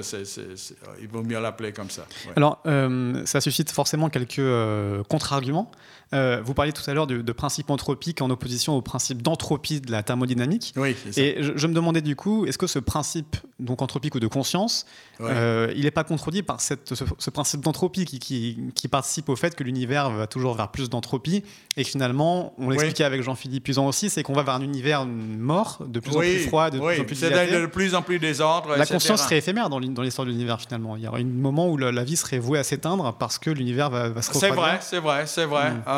il vaut mieux l'appeler comme ça.
Alors euh, ça suscite forcément quelques euh, contre-arguments. Euh, vous parliez tout à l'heure de, principe anthropique en opposition au principe d'entropie de la thermodynamique.
Oui,
ça. Et je, me demandais du coup, est-ce que ce principe donc anthropique ou de conscience, euh, il n'est pas contredit par cette, ce, principe d'entropie qui, qui, participe au fait que l'univers va toujours vers plus d'entropie et que finalement, on l'expliquait avec Jean-Philippe Puisant aussi, c'est qu'on va vers un univers mort, de plus en plus froid, de plus en plus
de plus en plus désordre.
La conscience serait éphémère dans l'histoire de l'univers finalement. Il y aurait un moment où la, vie serait vouée à s'éteindre parce que l'univers va, va, se refroidir.
C'est vrai, c'est vrai, c'est vrai. Mm. Euh, euh,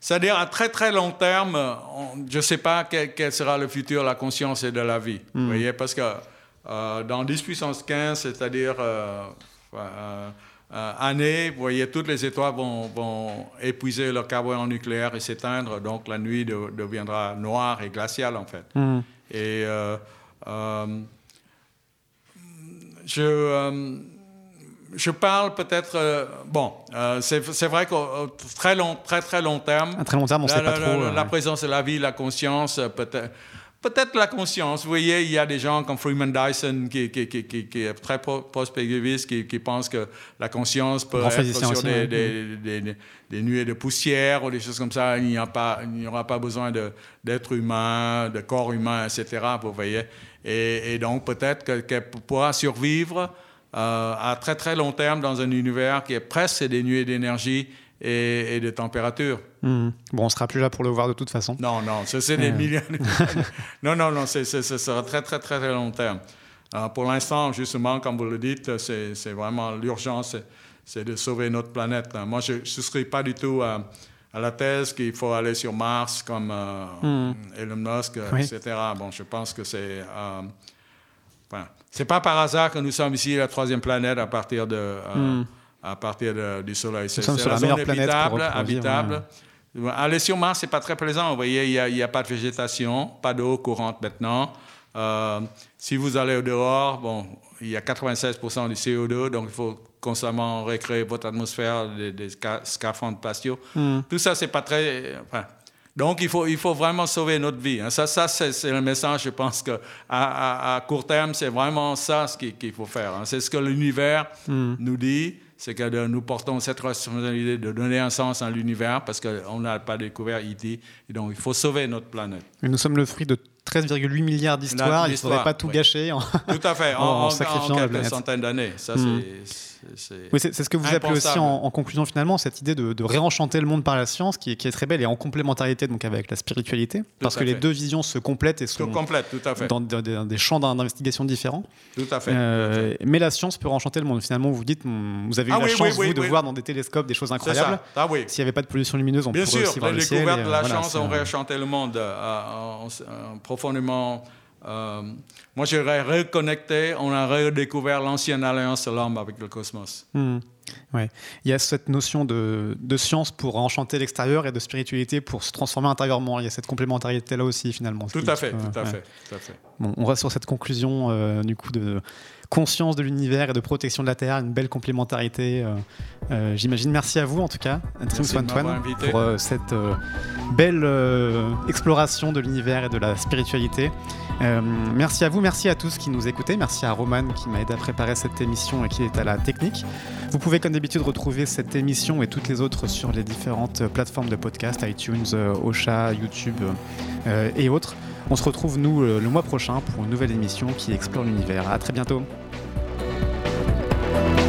c'est-à-dire à très très long terme, je ne sais pas quel, sera le futur de la conscience et de la vie. Vous mm. voyez, parce que euh, dans 10 puissance 15, c'est-à-dire année, vous voyez, toutes les étoiles vont, épuiser leur carburant nucléaire et s'éteindre, donc la nuit deviendra noire et glaciale en fait. Mm. Et je je parle peut-être. Euh, bon, euh, c'est vrai qu'au très long, très très long terme.
À très long terme, on ne sait pas trop.
La, présence de la vie, la conscience, euh, peut-être. Peut-être la conscience. Vous voyez, il y a des gens comme Freeman Dyson qui, qui, qui, qui est très prospectiviste, qui, pense que la conscience peut être sur des, des, des, nuées de poussière ou des choses comme ça. Il n'y aura pas besoin d'êtres humains, de corps humain, etc. Vous voyez. Et, et donc peut-être qu'elle pourra survivre euh, à très très long terme dans un univers qui est presque des nuées d'énergie et, de température.
Hmm. Bon, on sera plus là pour le voir de toute façon.
Non, non, c'est des euh. millions. *laughs* non, non, non, ce sera très très très très long terme. Euh, pour l'instant, justement, comme vous le dites, c'est vraiment l'urgence, c'est de sauver notre planète. Moi, je ne souscris pas du tout à, la thèse qu'il faut aller sur Mars comme hmm. Elon Musk, etc. Bon, je pense que c'est c'est pas par hasard que nous sommes ici la troisième planète à partir de, euh, hmm. à partir du Soleil.
C'est la, la zone habitable.
habitable. Aller sur Mars, c'est pas très plaisant. Vous voyez, il n'y a, pas de végétation, pas d'eau courante maintenant. Euh, si vous allez au dehors, bon, il y a 96% du CO2, donc il faut constamment recréer votre atmosphère des, scaphandres spatiaux. Hmm. Tout ça, c'est pas très. Enfin, Donc, il faut, il faut vraiment sauver notre vie. Hein. Ça, ça c'est le message, je pense qu'à à, à, court terme, c'est vraiment ça ce qu'il faut faire. Hein. C'est ce que l'univers hmm. nous dit c'est que nous portons cette responsabilité de donner un sens à l'univers parce qu'on n'a pas découvert E.T. Et donc, il faut sauver notre planète.
Et nous sommes le fruit de 13,8 milliards d'histoires. Il ne faudrait pas tout gâcher en,
tout à fait, *laughs* en, sacrifiant quelques centaines d'années. Ça, hmm. c'est
oui, c'est ce que vous appelez aussi en, conclusion finalement cette idée de, réenchanter le monde par la science qui est, qui est, très belle et en complémentarité donc avec la spiritualité parce que les deux visions se complètent et sont
complètent, tout à fait.
Dans, des champs d'investigation différents.
Tout à, fait, euh,
Mais la science peut réenchanter le monde. Finalement, vous dites, vous avez eu ah la chance vous de voir dans des télescopes des choses incroyables. Ah, S'il n'y avait pas de pollution lumineuse, on
Bien
pourrait aussi voir
le
ciel.
Bien sûr, les découvertes de la chance ont réenchanté le monde euh, profondément euh, moi, j'irais reconnecter, on a redécouvert l'ancienne alliance de l'homme avec le cosmos.
Hmm. Ouais. Il y a cette notion de, de science pour enchanter l'extérieur et de spiritualité pour se transformer intérieurement. Il y a cette complémentarité là aussi, finalement.
Tout à, fait, tout, à fait, tout à fait.
Bon, on reste sur cette conclusion, euh, du coup, de conscience de l'univers et de protection de la Terre, une belle complémentarité. Euh, euh, j'imagine. Merci à vous, en tout cas, Antoine, pour cette belle exploration de l'univers et de la spiritualité. merci à vous, merci à tous qui nous écoutez. Merci à Roman qui m'a aidé à préparer cette émission et qui est à la technique. Vous pouvez, comme d'habitude, retrouver cette émission et toutes les autres sur les différentes plateformes de podcast, iTunes, Ocha, YouTube et autres. On se retrouve, nous, le mois prochain pour une nouvelle émission qui explore l'univers. À très bientôt. Música